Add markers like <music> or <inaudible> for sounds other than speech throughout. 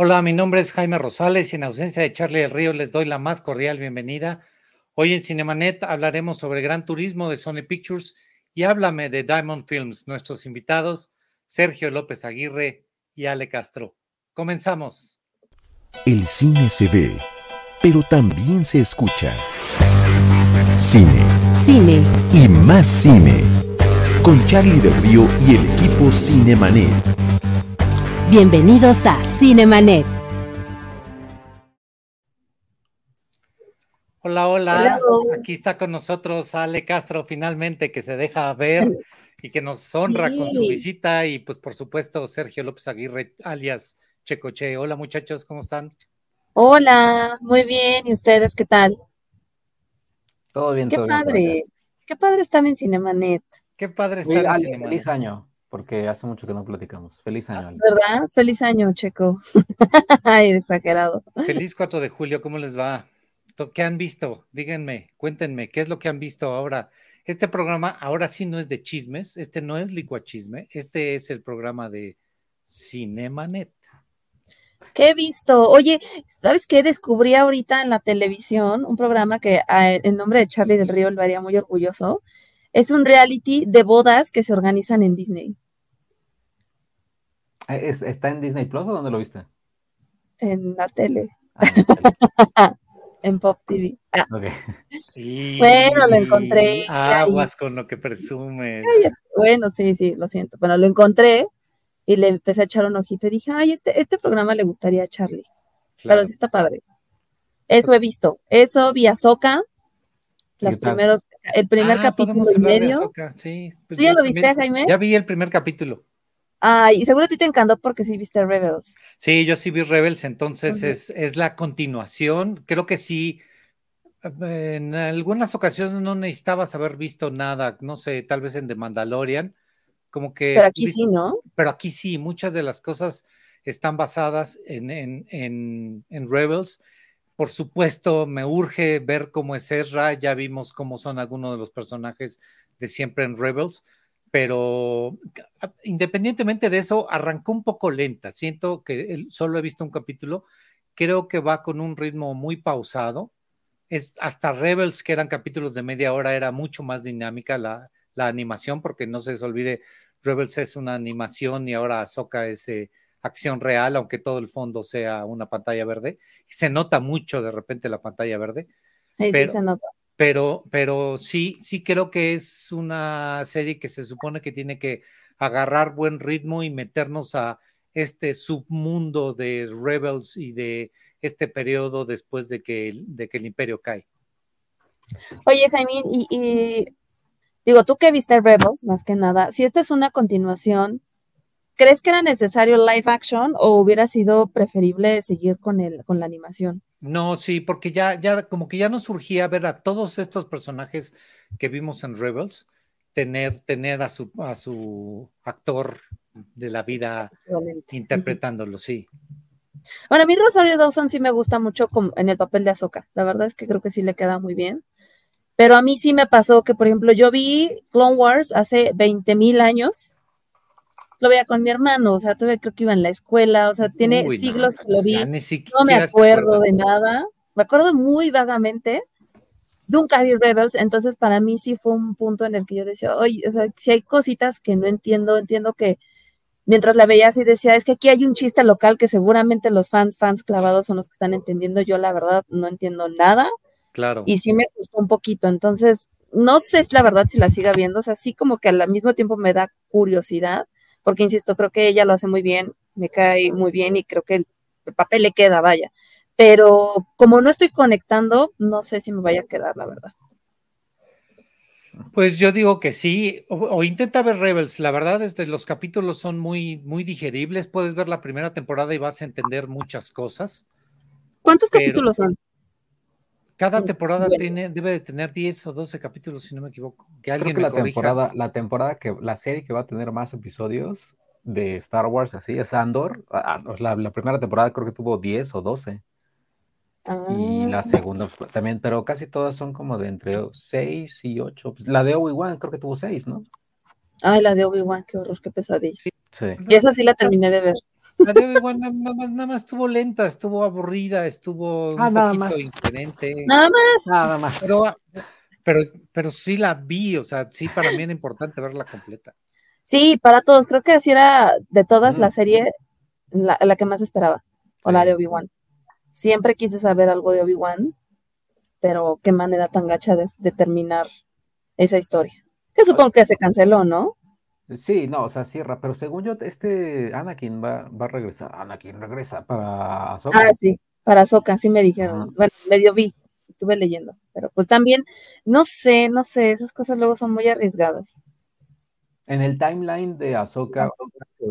Hola, mi nombre es Jaime Rosales y en ausencia de Charlie del Río les doy la más cordial bienvenida. Hoy en Cinemanet hablaremos sobre Gran Turismo de Sony Pictures y háblame de Diamond Films. Nuestros invitados, Sergio López Aguirre y Ale Castro. Comenzamos. El cine se ve, pero también se escucha. Cine. Cine. Y más cine. Con Charlie del Río y el equipo Cinemanet. Bienvenidos a Cinemanet. Hola, hola, Aquí está con nosotros Ale Castro, finalmente, que se deja ver y que nos honra con su visita. Y pues, por supuesto, Sergio López Aguirre, alias Checoche. Hola, muchachos, ¿cómo están? Hola, muy bien. ¿Y ustedes qué tal? Todo bien, Qué todo padre. Qué padre estar en Cinemanet. Qué padre estar en Cinemanet. Feliz año porque hace mucho que no platicamos. Feliz año. ¿Verdad? Feliz año, Checo. <laughs> Ay, exagerado. Feliz 4 de julio, ¿cómo les va? ¿Qué han visto? Díganme, cuéntenme, ¿qué es lo que han visto ahora? Este programa ahora sí no es de chismes, este no es licuachisme, este es el programa de Cinemanet. ¿Qué he visto? Oye, ¿sabes qué? Descubrí ahorita en la televisión un programa que en nombre de Charlie del Río lo haría muy orgulloso es un reality de bodas que se organizan en Disney. Eh, ¿Está en Disney Plus o dónde lo viste? En la tele. Ah, en, <laughs> Pop TV. Ah. Bueno, lo encontré. Aguas con lo que presume. Bueno, sí, sí, lo siento. Bueno, lo encontré y le empecé a echar un ojito y dije, ay, este, este programa le gustaría a Charlie. Claro. Pero sí está padre. Eso he visto. Eso, vi a Soca, los primeros, el primer ah, capítulo y medio. Sí, pues ya lo viste, Jaime? Ya vi el primer capítulo. Ay, y seguro a ti te encantó porque sí viste Rebels. Sí, yo sí vi Rebels, entonces es, es, la continuación. Creo que sí. En algunas ocasiones no necesitabas haber visto nada, no sé, tal vez en The Mandalorian, como que. Pero aquí sí, ¿no? Pero aquí sí, muchas de las cosas están basadas en, en, en, en Rebels por supuesto, me urge ver cómo es Ezra, ya vimos cómo son algunos de los personajes de siempre en Rebels, pero independientemente de eso, arrancó un poco lenta. Siento que solo he visto un capítulo, creo que va con un ritmo muy pausado. Es hasta Rebels, que eran capítulos de media hora, era mucho más dinámica la, animación, porque no se les olvide, Rebels es una animación y ahora Ahsoka es eh, acción real, aunque todo el fondo sea una pantalla verde. Se nota mucho de repente la pantalla verde. Sí, sí se nota. Pero, pero sí, sí creo que es una serie que se supone que tiene que agarrar buen ritmo y meternos a este submundo de Rebels y de este periodo después de que, de que el imperio cae. Oye, Jaime, y, y, digo, tú que viste Rebels, más que nada, si esta es una continuación, ¿Crees que era necesario live action o hubiera sido preferible seguir con, el, con la animación? No, sí, porque ya, ya, como que ya nos surgía ver a todos estos personajes que vimos en Rebels, tener, tener a su, a su actor de la vida interpretándolo, sí. Bueno, a mí Rosario Dawson sí me gusta mucho en el papel de Azoka. La verdad es que creo que sí le queda muy bien. Pero a mí sí me pasó que, por ejemplo, yo vi Clone Wars hace 20 mil años lo veía con mi hermano, o sea, todavía creo que iba en la escuela, o sea, tiene siglos que lo vi, no me acuerdo de nada, me acuerdo muy vagamente, nunca vi Rebels, entonces para mí sí fue un punto en el que yo decía, oye, o sea, si hay cositas que no entiendo, entiendo que mientras la veía así decía, es que aquí hay un chiste local que seguramente los fans, fans clavados son los que están entendiendo, yo la verdad no entiendo nada. Claro. Y sí me gustó un poquito, entonces no sé la verdad si la siga viendo, o sea, sí como que al mismo tiempo me da curiosidad, porque insisto, creo que ella lo hace muy bien, me cae muy bien y creo que el, papel le queda, vaya. Pero como no estoy conectando, no sé si me vaya a quedar, la verdad. Pues yo digo que sí, o, intenta ver Rebels, la verdad es que los capítulos son muy, muy digeribles, puedes ver la primera temporada y vas a entender muchas cosas. ¿Cuántos capítulos son? Cada temporada tiene, debe de tener 10 o 12 capítulos, si no me equivoco. Que alguien Creo que la temporada, la temporada que, la serie que va a tener más episodios de Star Wars, así, es Andor. Ah, ah, la, primera temporada creo que tuvo 10 o 12. Y la ah. segunda también, pero casi todas son como de entre 6 y 8. Pues la de Obi-Wan creo que tuvo 6, ¿no? Ay, la de Obi-Wan, qué horror, qué pesadilla. Sí. Y esa sí la terminé de ver. La de Obi-Wan nada más, nada más estuvo lenta, estuvo aburrida, estuvo Ah, un nada poquito más. Nada más. Nada más. Pero, pero, pero sí la vi, o sea, sí para mí era importante verla completa. Sí, para todos. Creo que así era de todas la serie la, la que más esperaba. O Sí. la de Obi-Wan. Siempre quise saber algo de Obi-Wan, pero qué manera tan gacha de, de terminar esa historia. Que supongo que se canceló, ¿no? Sí, no, o sea, cierra, pero según yo, este Anakin va, va a regresar. Anakin regresa para Ahsoka. Ah, sí, para Soca, sí me dijeron. Ajá. Bueno, medio vi, estuve leyendo, pero pues también, no sé, no sé, esas cosas luego son muy arriesgadas. En el timeline de Ahsoka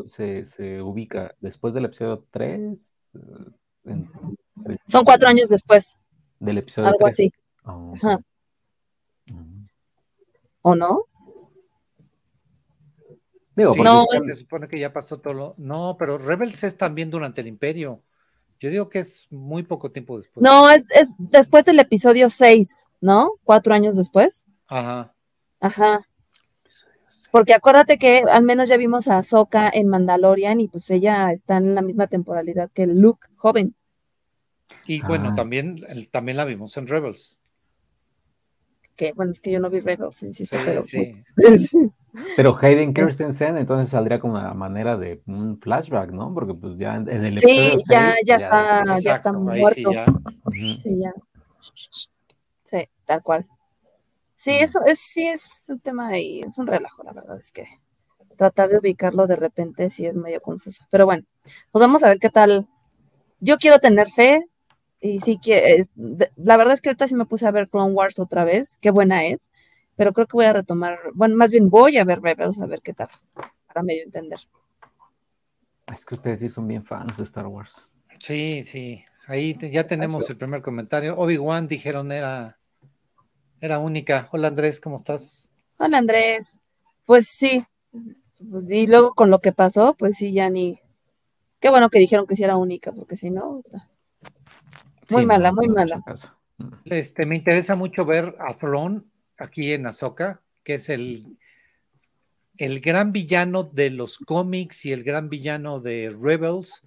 se, se ubica después del episodio 3, eh, Son cuatro años después, del episodio algo 3. así, Oh, ok. Ajá. ¿o no? Digo, Sí, porque No, se supone que ya pasó todo lo... No, pero Rebels es también durante el Imperio. Yo digo que es muy poco tiempo después. No, es, es después del episodio 6, ¿no? Cuatro años después. Ajá. Ajá. Porque acuérdate que al menos ya vimos a Ahsoka en Mandalorian y pues ella está en la misma temporalidad que Luke, joven. Y bueno, Ah. también, el- también la vimos en Rebels. Que bueno, es que yo no vi Rebels, insisto, Sí, pero sí. sí. <laughs> Pero Hayden Christensen entonces saldría como una manera de un flashback, ¿no? Porque pues ya en, en el Sí, episodio ya, 6, ya está, ya está Exacto, muerto. ya. Sí, ya. Sí, tal cual. Sí, eso es, sí es un tema ahí, es un relajo, la verdad es que tratar de ubicarlo de repente sí es medio confuso. Pero bueno, pues vamos a ver qué tal. Yo quiero tener fe y sí que es- la verdad es que ahorita sí me puse a ver Clone Wars otra vez, qué buena es, pero creo que voy a retomar, bueno, más bien voy a ver Rebels a ver qué tal, para medio entender. Es que ustedes sí son bien fans de Star Wars. Sí, sí. Ahí te- ya tenemos Eso. el primer comentario. Obi-Wan dijeron era, era única. Hola Andrés, ¿cómo estás? Hola Andrés, pues sí, pues, y luego con lo que pasó, pues sí, ya ni... Qué bueno que dijeron que sí era única, porque si no... Muy Sí, mala, muy mala. caso. Mm. Este, me interesa mucho ver a Thrawn aquí en Ahsoka, que es el, el gran villano de los cómics y el gran villano de Rebels,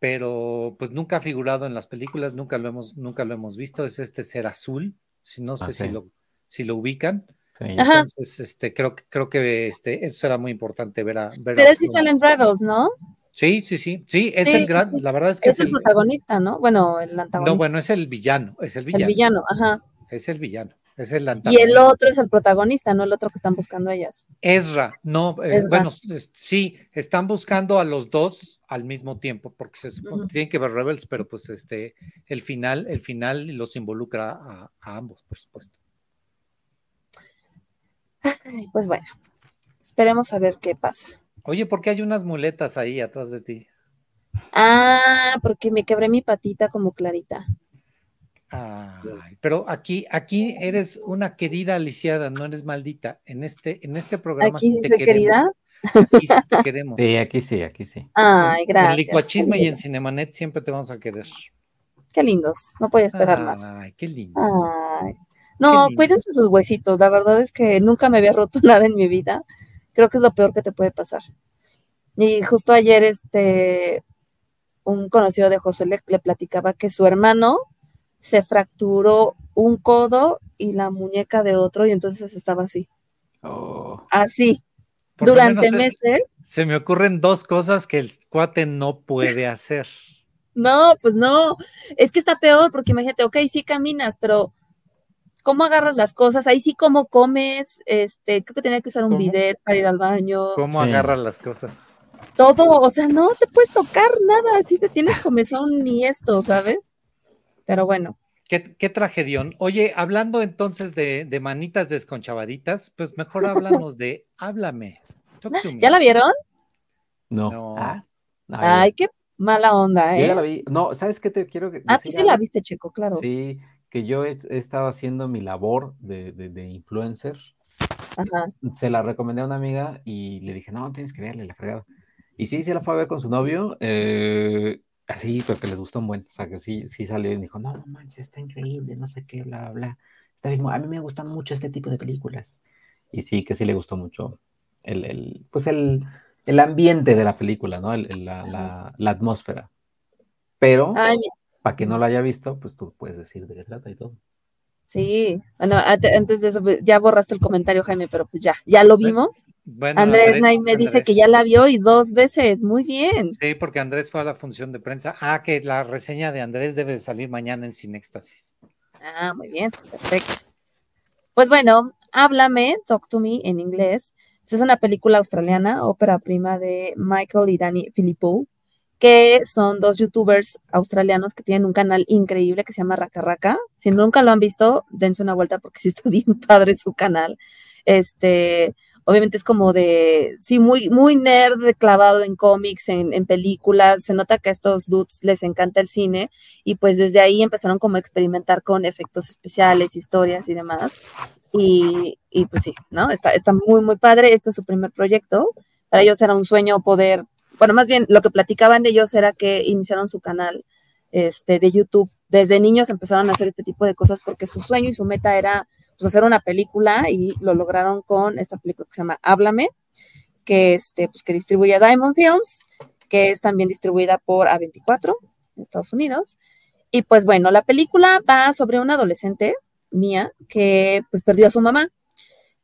pero pues nunca ha figurado en las películas, nunca lo hemos, nunca lo hemos visto. Es este ser azul, si no sé Ah, si sí. lo, si lo ubican. Sí. Ajá. Entonces, este, creo, que- creo que este, eso era muy importante ver a ver a Pero él sí sale en Rebels, ¿no? Sí, sí, sí, sí, es Sí, el gran, sí. la verdad es que Es el protagonista, ¿no? Bueno, el antagonista. no, bueno, es el villano, es el el villano, villano, ajá. es el villano, es el Y el antagonista. otro es el protagonista, no el otro que están buscando ellas. Ezra, no, eh, Ezra. bueno, sí, están buscando a los dos al mismo tiempo, porque se supone Ujú. tienen que ver Rebels, pero pues este, el final, el final los involucra a, a ambos, por supuesto. Ay, Pues bueno, esperemos a ver qué pasa. Oye, ¿por qué hay unas muletas ahí atrás de ti? Ah, porque me quebré mi patita como clarita. Ay, pero aquí, aquí eres una querida aliciada, no eres maldita. En este, en este programa Aquí sí te soy queremos. querida. Aquí sí te queremos. Sí, aquí sí, aquí sí. Ay, En gracias. Licuachisme qué y en. Cinemanet siempre te vamos a querer. Qué lindos, no podía esperar más. Ay, qué lindo. Ay. No, lindo. cuídense sus huesitos. La verdad es que nunca me había roto <laughs> nada en mi vida. Creo que es lo peor que te puede pasar. Y justo ayer, este, un conocido de Josué le, le platicaba que su hermano se fracturó un codo y la muñeca de otro, y entonces estaba así, Oh, así, Por durante meses. Se me ocurren dos cosas que el cuate no puede hacer. <laughs> No, pues no, es que está peor, porque imagínate, ok, sí caminas, pero ¿cómo agarras las cosas? Ahí sí, ¿cómo comes? Este, creo que tenía que usar un ¿Cómo? bidet para ir al baño. ¿Cómo Sí. agarra las cosas? Todo, o sea, no te puedes tocar nada, así te tienes comezón ni esto, ¿sabes? Pero bueno, Qué, qué tragedión. Oye, hablando entonces de, de manitas desconchavaditas, pues mejor <laughs> háblanos de Háblame. ¿ya la vieron? no. No. Ah, no, Ay, qué mala onda, yo ¿eh? ya la vi. No, ¿sabes qué te quiero que- Ah, tú decir sí la viste, Checo, claro. Sí, que yo he, he estado haciendo mi labor de, de- de influencer. Ajá. Se la recomendé a una amiga y le dije, no, tienes que verle la fregada. Y sí, sí la fue a ver con su novio. eh, así, porque les gustó un buen. O sea, que sí, sí salió y dijo, no, no manches, está increíble, no sé qué, bla, bla. Está bien, a mí me gustan mucho este tipo de películas. Y sí, que sí le gustó mucho el, el pues el, el ambiente de la película, ¿no? la, atmósfera. Pero, para quien no lo haya visto, pues tú puedes decir de qué trata y todo. Sí, bueno, antes de eso, pues, ya borraste el comentario, Jaime, pero pues ya, ya lo vimos. Andrés, Nay me dice que ya la vio y dos veces, muy bien. Sí, porque Andrés fue a la función de prensa. Ah, que la reseña de Andrés debe salir mañana en Cinéxtasis. Ah, muy bien, perfecto. Pues bueno, Háblame, Talk to Me en inglés. Pues, es una película australiana, ópera prima de Michael y Danny Filippo que son dos youtubers australianos que tienen un canal increíble que se llama Raka Raka. Si nunca lo han visto, dense una vuelta porque <laughs> sí está bien padre su canal. Este, obviamente es como de, sí, muy, muy nerd, clavado en cómics, en, en, películas. Se nota que a estos dudes les encanta el cine y pues desde ahí empezaron como a experimentar con efectos especiales, historias y demás. Y, y pues sí, ¿no? Está, está muy, muy padre. Este es su primer proyecto. Para ellos era un sueño poder bueno, más bien lo que platicaban de ellos era que iniciaron su canal este, de YouTube. Desde niños empezaron a hacer este tipo de cosas porque su sueño y su meta era pues, hacer una película y lo lograron con esta película que se llama Háblame, que, este, pues, que distribuye Diamond Films, que es también distribuida por A24 en Estados Unidos. Y pues bueno, la película va sobre una adolescente mía que pues perdió a su mamá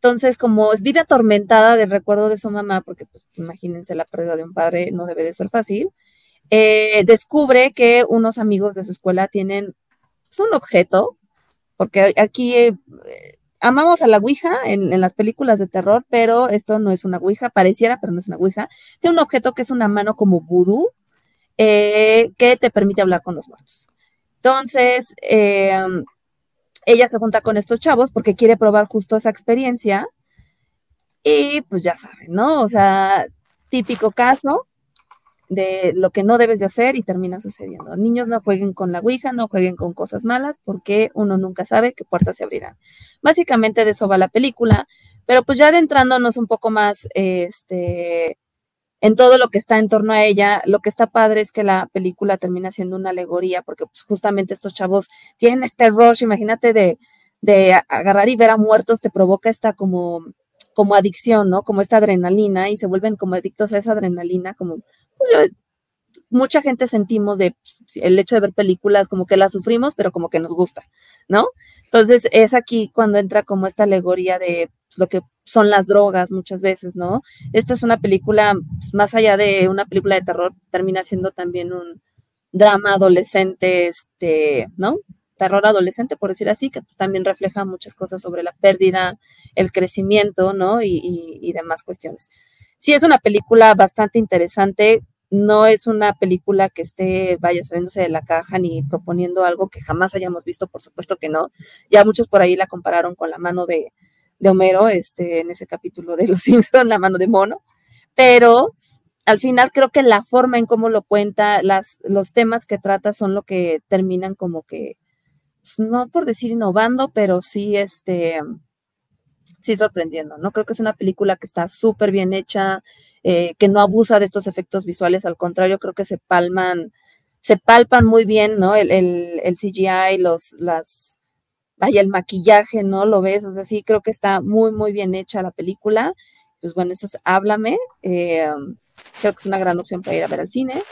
entonces, como vive atormentada del recuerdo de su mamá, porque pues imagínense la pérdida de un padre no debe de ser fácil, eh, descubre que unos amigos de su escuela tienen pues, un objeto, porque aquí eh, amamos a la Ouija en, las películas de terror, pero esto no es una Ouija, pareciera, pero no es una Ouija. Tiene un objeto que es una mano como vudú, eh, que te permite hablar con los muertos. Entonces, ella se junta con estos chavos porque quiere probar justo esa experiencia. Y pues ya saben, ¿no? O sea, típico caso de lo que no debes de hacer y termina sucediendo. Niños no jueguen con la Ouija, no jueguen con cosas malas porque uno nunca sabe qué puertas se abrirán. Básicamente de eso va la película, pero pues ya adentrándonos un poco más, este, en todo lo que está en torno a ella. Lo que está padre es que la película termina siendo una alegoría, porque pues, justamente estos chavos tienen este rush, imagínate, de, de agarrar y ver a muertos, te provoca esta como, como adicción, ¿no? Como esta adrenalina y se vuelven como adictos a esa adrenalina, como pues, mucha gente sentimos de el hecho de ver películas, como que las sufrimos, pero como que nos gusta, ¿no? Entonces es aquí cuando entra como esta alegoría de pues, lo que son las drogas muchas veces, ¿no? Esta es una película, pues, más allá de una película de terror, termina siendo también un drama adolescente, este, ¿no? Terror adolescente, por decir así, que también refleja muchas cosas sobre la pérdida, el crecimiento, ¿no? Y, y demás cuestiones. Sí, es una película bastante interesante, no es una película que esté, vaya saliéndose de la caja ni proponiendo algo que jamás hayamos visto, por supuesto que no. Ya muchos por ahí la compararon con la mano de, de Homero, este, en ese capítulo de Los <laughs> Simpsons, la mano de mono, pero al final creo que la forma en cómo lo cuenta, las, los temas que trata son lo que terminan como que, pues, no por decir innovando, pero sí, este, sí sorprendiendo, ¿no? Creo que es una película que está súper bien hecha, eh, que no abusa de estos efectos visuales, al contrario, creo que se palman, se palpan muy bien, ¿no? El, el, el CGI, los, las, vaya, el maquillaje, ¿no? Lo ves, o sea, sí, creo que está muy, muy bien hecha la película. Pues bueno, eso es Háblame. Eh, creo que es una gran opción para ir a ver al cine.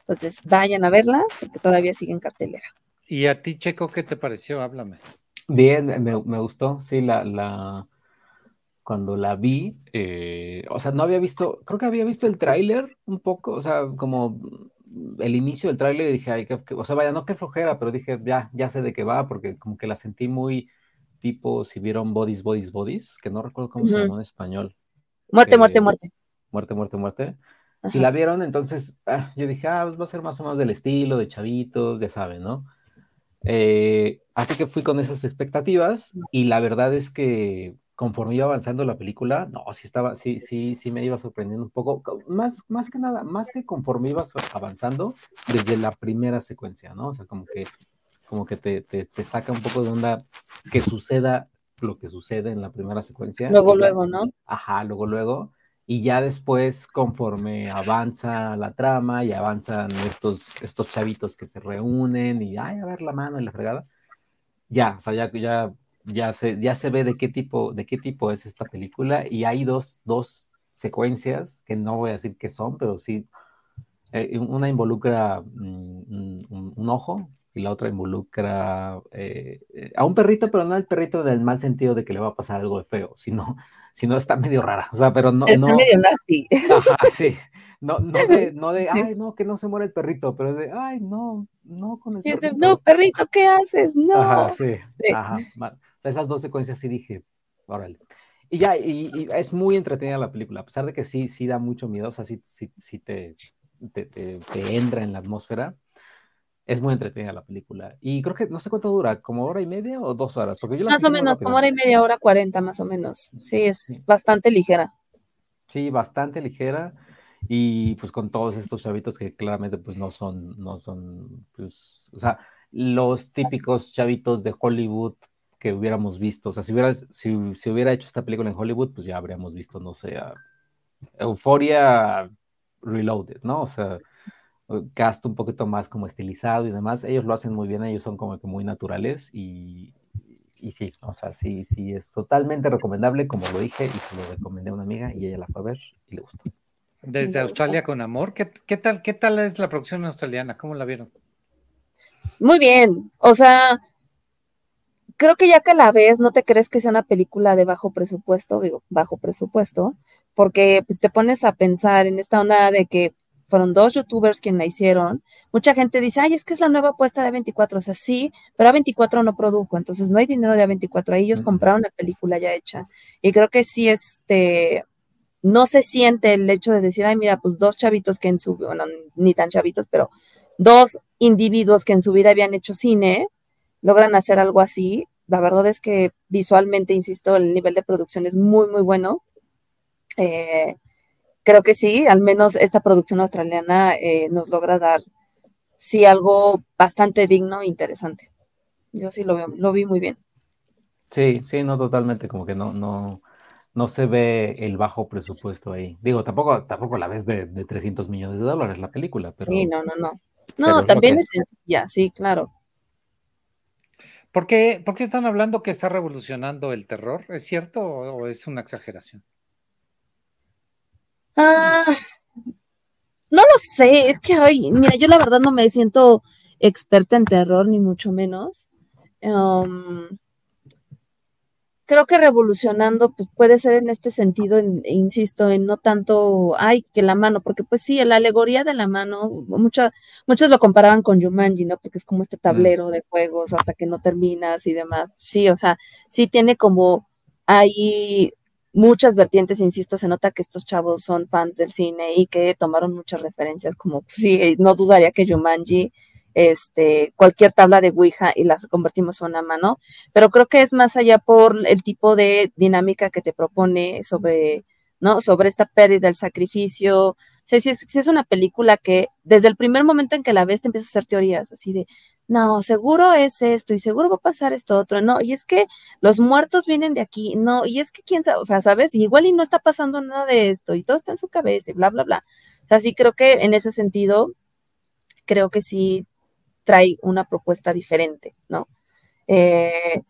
Entonces, vayan a verla, porque todavía sigue en cartelera. ¿Y a ti, Checo, qué te pareció? Háblame. Bien, me, gustó, sí, la, la, cuando la vi, eh, o sea, no había visto, creo que había visto el tráiler un poco, o sea, como el inicio del tráiler y dije, ay, que, o sea, vaya, no que flojera, pero dije, ya, ya sé de qué va, porque como que la sentí muy tipo, si vieron Bodies, Bodies, Bodies, que no recuerdo cómo se llama en español. Muerte, muerte, muerte. Muerte, muerte, muerte. Si la vieron, entonces ah, yo dije, ah, pues va a ser más o menos del estilo, de chavitos, ya saben, ¿no? Eh, así que fui con esas expectativas y la verdad es que conforme iba avanzando la película, no, sí estaba, sí, sí, sí me iba sorprendiendo un poco, más, más que nada, más que conforme iba avanzando desde la primera secuencia, ¿no? O sea, como que, como que te, te, saca un poco de onda que suceda lo que sucede en la primera secuencia. Luego, luego, ¿no? Ajá, luego, luego. Y ya después, conforme avanza la trama y avanzan estos, estos chavitos que se reúnen y, ay, a ver la mano y la fregada, ya, o sea, ya, ya ya se, ya se ve de qué tipo, de qué tipo es esta película y hay dos, dos secuencias, que no voy a decir qué son, pero sí, eh, una involucra mm, un, ojo y la otra involucra eh, eh, a un perrito, pero no el perrito en el mal sentido de que le va a pasar algo de feo, sino, <laughs> sino está medio rara, o sea, pero no... Está medio nasty. Ajá, sí. No, no, de, no de, <laughs> ay, no, que no se muere el perrito, pero de, ay, no, no con el sí, perrito. no, perrito, ¿qué haces? No. Ajá, sí, ajá. O sea, esas dos secuencias sí dije, órale. Y ya, y, es muy entretenida la película, a pesar de que sí, sí da mucho miedo, o sea, sí, sí, sí te, te, te, entra en la atmósfera. Es muy entretenida la película. Y creo que no sé cuánto dura, como hora y media o dos horas. Porque yo más o menos, como hora y media, hora cuarenta más o menos. Sí, es bastante ligera. Sí, bastante ligera. Y pues con todos estos chavitos que claramente pues no son, no son, pues, o sea, los típicos chavitos de Hollywood que hubiéramos visto. O sea, si hubiera, si, hubiera hecho esta película en Hollywood, pues ya habríamos visto, no sé, Euforia Reloaded, ¿no? O sea, cast un poquito más como estilizado y demás. Ellos lo hacen muy bien, ellos son como que muy naturales y, y sí, o sea, sí, sí, es totalmente recomendable, como lo dije y se lo recomendé a una amiga y ella la fue a ver y le gustó. Desde Australia con amor, ¿qué, qué tal, qué tal es la producción australiana? ¿Cómo la vieron? Muy bien, o sea, creo que ya que la ves, no te crees que sea una película de bajo presupuesto, digo, bajo presupuesto, porque pues te pones a pensar en esta onda de que fueron dos youtubers quienes la hicieron. Mucha gente dice, ay, es que es la nueva apuesta de 24. O sea, sí, pero A24 no produjo, entonces no hay dinero de A24. Ahí ellos compraron la película ya hecha. Y creo que sí, este, no se siente el hecho de decir, ay, mira, pues dos chavitos que en su, bueno, ni tan chavitos, pero dos individuos que en su vida habían hecho cine, logran hacer algo así. La verdad es que visualmente, insisto, el nivel de producción es muy, muy bueno. Eh, creo que sí, al menos esta producción australiana eh, nos logra dar, sí, algo bastante digno e interesante. Yo sí lo, veo, lo vi muy bien. Sí, sí, no totalmente, como que no, no, no se ve el bajo presupuesto ahí. Digo, tampoco, tampoco la ves de, de 300 millones de dólares la película. Pero, sí, no, no, no. No, también es sencilla, sí, claro. ¿Por qué, están hablando que está revolucionando el terror? ¿Es cierto o, es una exageración? Ah, no lo sé, es que, ay, mira, yo la verdad no me siento experta en terror, ni mucho menos. Um, creo que revolucionando pues puede ser en este sentido, insisto, en no tanto, ay, que la mano, porque pues sí, la alegoría de la mano, mucha, muchos lo comparaban con Jumanji, ¿no? Porque es como este mm. tablero de juegos hasta que no terminas y demás. Sí, o sea, sí tiene como ahí muchas vertientes, insisto, se nota que estos chavos son fans del cine y que tomaron muchas referencias, como, pues, sí, no dudaría que Jumanji este, cualquier tabla de Ouija y las convertimos en una mano, pero creo que es más allá por el tipo de dinámica que te propone sobre, ¿no? Sobre esta pérdida, el sacrificio. O si es, es una película que desde el primer momento en que la ves te empiezas a hacer teorías así de, no, seguro es esto y seguro va a pasar esto otro, no, y es que los muertos vienen de aquí, no, y es que quién sabe, o sea, sabes, igual y no está pasando nada de esto y todo está en su cabeza y bla, bla, bla. O sea, sí creo que en ese sentido, creo que sí trae una propuesta diferente, ¿no? Eh,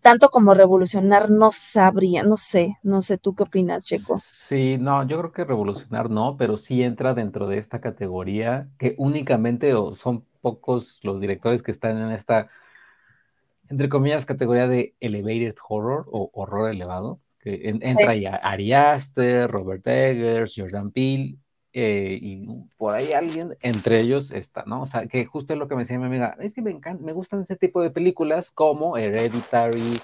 tanto como revolucionar no sabría, no sé, no sé, ¿tú qué opinas, Checo? Sí, no, yo creo que revolucionar no, pero sí entra dentro de esta categoría que únicamente o son pocos los directores que están en esta, entre comillas, categoría de elevated horror o horror elevado, que entra ya Ari Aster, Robert Eggers, Jordan Peele, eh, y por ahí alguien, entre ellos está, ¿no? O sea, que justo es lo que me decía mi amiga, es que me encanta, me gustan ese tipo de películas como Hereditary,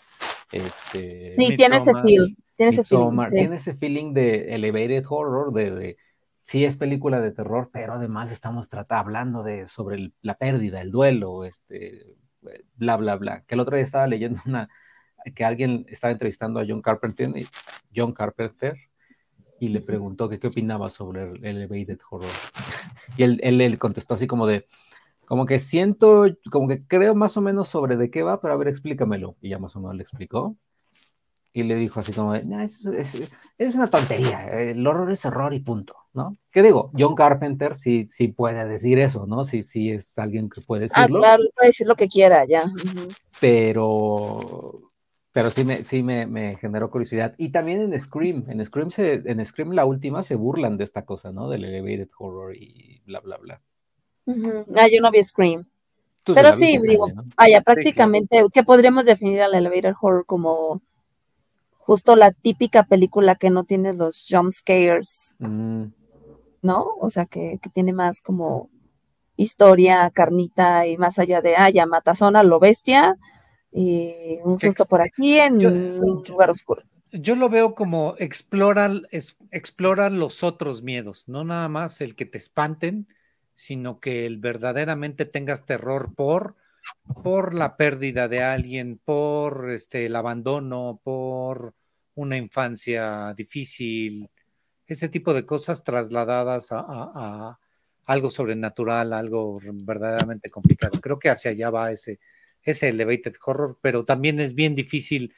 este... Sí, tiene ese feel, tiene ese feeling. Tiene ese feeling de elevated horror, de, de, sí es película de terror, pero además estamos tratando, hablando de, sobre la pérdida, el duelo, este, bla, bla, bla. Que el otro día estaba leyendo una, que alguien estaba entrevistando a John Carpenter, John Carpenter, y le preguntó que qué opinaba sobre el elevated horror. Y él, él, contestó así como de, como que siento, como que creo más o menos sobre de qué va, pero a ver, explícamelo. Y ya más o menos le explicó. Y le dijo así como, de, es, es, una tontería, el horror es horror y punto, ¿no? ¿Qué digo? John Carpenter sí, sí puede decir eso, ¿no? Sí, sí es alguien que puede ah, decirlo. Ah, claro, puede decir lo que quiera, ya. Pero Pero sí me, sí me, generó curiosidad. Y también en Scream, en Scream, se, en Scream la última se burlan de esta cosa, ¿no? Del elevated horror y bla, bla, bla. Ah, yo no vi Scream. Pero sí, digo, vaya, prácticamente, ¿qué podríamos definir al elevated horror como justo la típica película que no tiene los jump scares, mm. ¿no? O sea, que, que, tiene más como historia, carnita y más allá de, ah, ya matazón a lo bestia, y un susto por aquí en un lugar oscuro. Yo lo veo como explora, explora los otros miedos, no nada más el que te espanten, sino que el verdaderamente tengas terror por, por la pérdida de alguien, por este, el abandono, por una infancia difícil, ese tipo de cosas trasladadas a, a algo sobrenatural, algo verdaderamente complicado. Creo que hacia allá va ese, ese elevated horror, pero también es bien difícil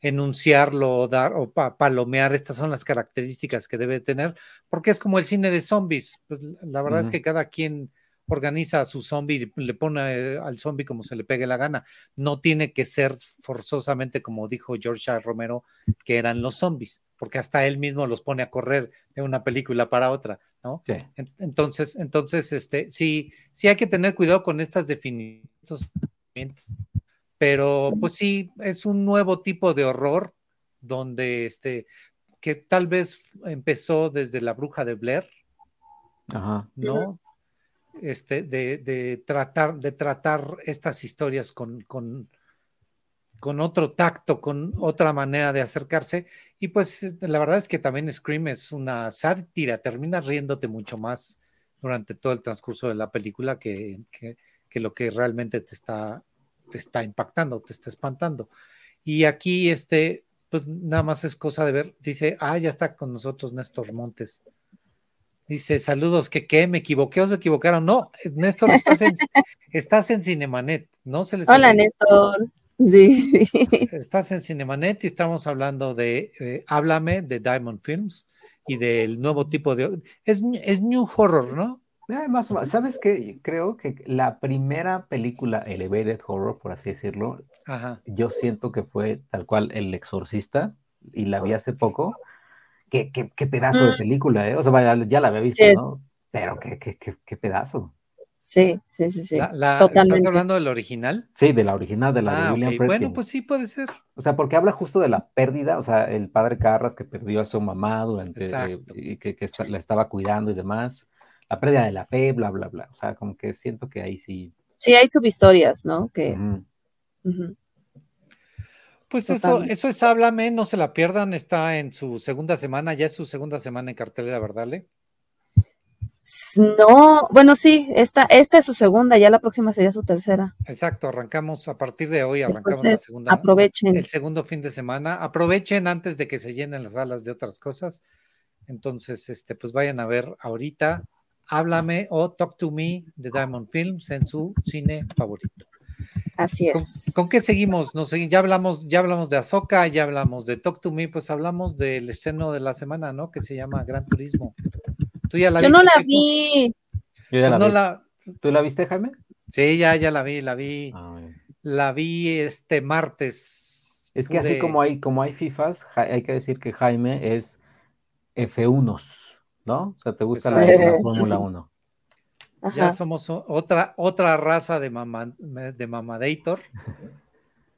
enunciarlo o dar o palomear estas son las características que debe tener, porque es como el cine de zombies. Pues, la verdad es que cada quien organiza a su zombie, le pone eh, al zombie como se le pegue la gana. No tiene que ser forzosamente, como dijo George Romero, que eran los zombies, porque hasta él mismo los pone a correr de una película para otra, ¿no? Entonces, entonces, este, sí, sí hay que tener cuidado con estas definiciones pero pues sí, es un nuevo tipo de horror donde este, que tal vez empezó desde la bruja de Blair, ¿no? Este, de, tratar, de tratar estas historias con, con, con, otro tacto, con otra manera de acercarse. Y pues la verdad es que también Scream es una sátira, terminas riéndote mucho más durante todo el transcurso de la película que, que lo que realmente te está te está impactando, te está espantando. Y aquí, este, pues nada más es cosa de ver. Dice, ah, ya está con nosotros Néstor Montes. Dice, saludos, que qué, me equivoqué o se equivocaron. No, Néstor, estás en, <laughs> estás en Cinemanet, no se les Hola, Néstor. Sí. <laughs> Estás en Cinemanet y estamos hablando de eh, Háblame de Diamond Films y del nuevo tipo de. Es, es New Horror, ¿no? Eh, más o menos. ¿Sabes qué? Creo que la primera película Elevated Horror, por así decirlo, yo siento que fue tal cual El Exorcista, y la vi hace poco. Qué, qué, qué pedazo de mm. película, ¿eh? O sea, ya la había visto, ¿no? Pero qué, qué, qué, pedazo. Sí, sí, sí, sí. Totalmente. ¿Estás hablando del original? Sí, de la original, de la de ah, William okay. Bueno, pues sí puede ser. O sea, porque habla justo de la pérdida, o sea, el padre Carras que perdió a su mamá durante, eh, y que, que la estaba cuidando y demás la pérdida de la fe, bla, bla, bla. O sea, como que siento que ahí sí. Sí, hay subhistorias, ¿no? Que. Pues eso, eso es Háblame, no se la pierdan, está en su segunda semana, ya es su segunda semana en cartelera, ¿verdad, Le? No, bueno, sí, esta, esta es su segunda, ya la próxima sería su tercera. Exacto, arrancamos a partir de hoy, arrancamos la segunda. Aprovechen. El segundo fin de semana, aprovechen antes de que se llenen las salas de otras cosas. Entonces, este, pues vayan a ver ahorita Háblame o Talk to Me de Diamond Films en su cine favorito. Así es. ¿Con, qué seguimos? Ya hablamos, ya hablamos de Azoka, ya hablamos de Talk to Me, pues hablamos del esceno de la semana, ¿no? Que se llama Gran Turismo. ¿Tú ya la Yo no la vi. Yo ya pues la vi. ¿Tú la viste, Jaime? Sí, ya, ya la vi, la vi. Ah, la vi este martes. Es que así como hay, como hay FIFAs, hay que decir que Jaime es F1s. ¿No? O sea, te gusta la, Fórmula 1. Ya somos otra, otra raza de, mama, de mamadator,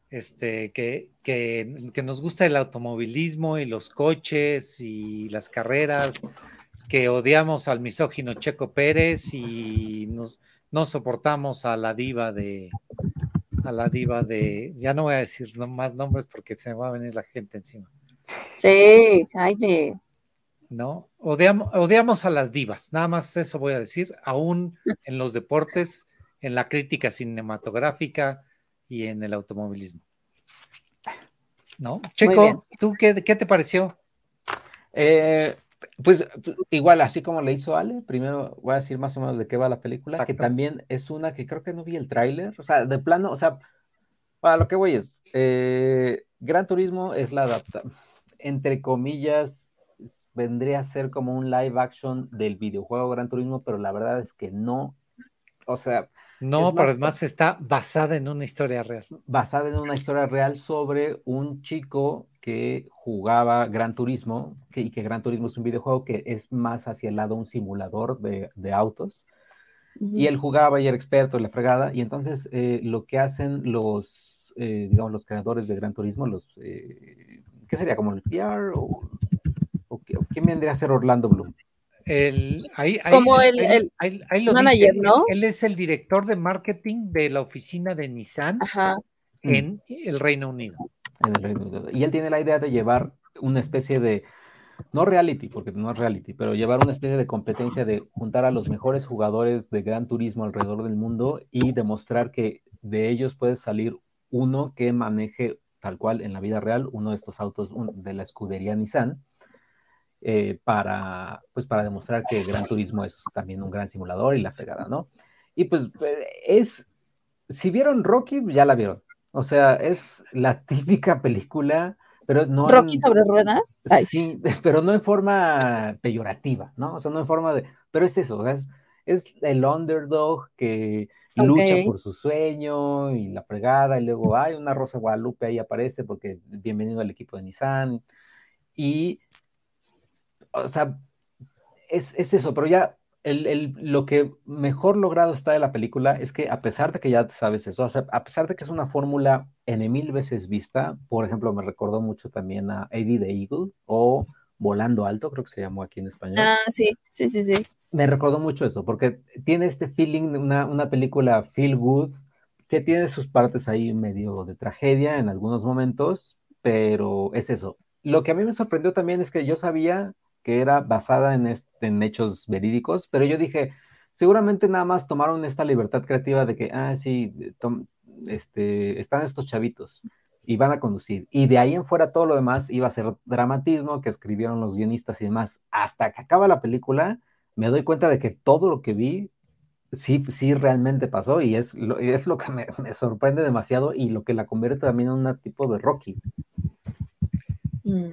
este, que, que, que, nos gusta el automovilismo y los coches y las carreras, que odiamos al misógino Checo Pérez y nos, no soportamos a la diva de, a la diva de, ya no voy a decir más nombres porque se me va a venir la gente encima. Sí, Jaime. ¿No? Odiamos, a las divas, nada más eso voy a decir, aún <laughs> en los deportes, en la crítica cinematográfica y en el automovilismo. ¿No? Checo, ¿tú qué, te pareció? Eh, pues igual, así como le hizo Ale, primero voy a decir más o menos de qué va la película, que también es una que creo que no vi el tráiler, o sea, de plano, o sea, para lo que voy es, eh, Gran Turismo es la adapta, entre comillas, vendría a ser como un live action del videojuego Gran Turismo, pero la verdad es que no. O sea. No, pero además está basada en una historia real. Basada en una historia real sobre un chico que jugaba Gran Turismo, y que Gran Turismo es un videojuego que es más hacia el lado un simulador de, de autos. Y él jugaba y era experto en la fregada. Y entonces eh, lo que hacen los, eh, digamos, los creadores de Gran Turismo, los, eh, ¿qué sería? ¿Como el PR? ¿O, o, quién vendría a ser Orlando Bloom? El, ahí, Como el, el, manager, ¿no? Él es el director de marketing de la oficina de Nissan en el Reino Unido. En el Reino Unido. Y él tiene la idea de llevar una especie de no reality, porque no es reality, pero llevar una especie de competencia de juntar a los mejores jugadores de gran turismo alrededor del mundo y demostrar que de ellos puede salir uno que maneje tal cual en la vida real uno de estos autos de la escudería Nissan. Eh, para, pues para demostrar que Gran Turismo es también un gran simulador y la fregada, ¿no? Y pues eh, es, si vieron Rocky, ya la vieron. O sea, es la típica película pero no Rocky sobre ruedas. Sí, <laughs> pero no en forma peyorativa, ¿no? O sea, no en forma de, pero es eso, es, es el underdog que lucha por su sueño y la fregada, y luego hay una Rosa Guadalupe ahí aparece porque bienvenido al equipo de Nissan. Y, o sea, es, es eso, pero ya el, lo que mejor logrado está de la película es que a pesar de que ya sabes eso, a pesar de que es una fórmula N mil veces vista, por ejemplo, me recordó mucho también a Eddie the Eagle o Volando Alto, creo que se llamó aquí en español. Ah, sí, sí, sí, sí. Me recordó mucho eso, porque tiene este feeling de una, una película feel good, que tiene sus partes ahí medio de tragedia en algunos momentos, pero es eso. Lo que a mí me sorprendió también es que yo sabía que era basada en, hechos verídicos, pero yo dije, seguramente nada más tomaron esta libertad creativa de que, ah, sí, este, están estos chavitos y van a conducir. Y de ahí en fuera todo lo demás iba a ser dramatismo que escribieron los guionistas y demás. Hasta que acaba la película, me doy cuenta de que todo lo que vi sí, sí realmente pasó y es lo, que me, me sorprende demasiado y lo que la convierte también en un tipo de Rocky. Mm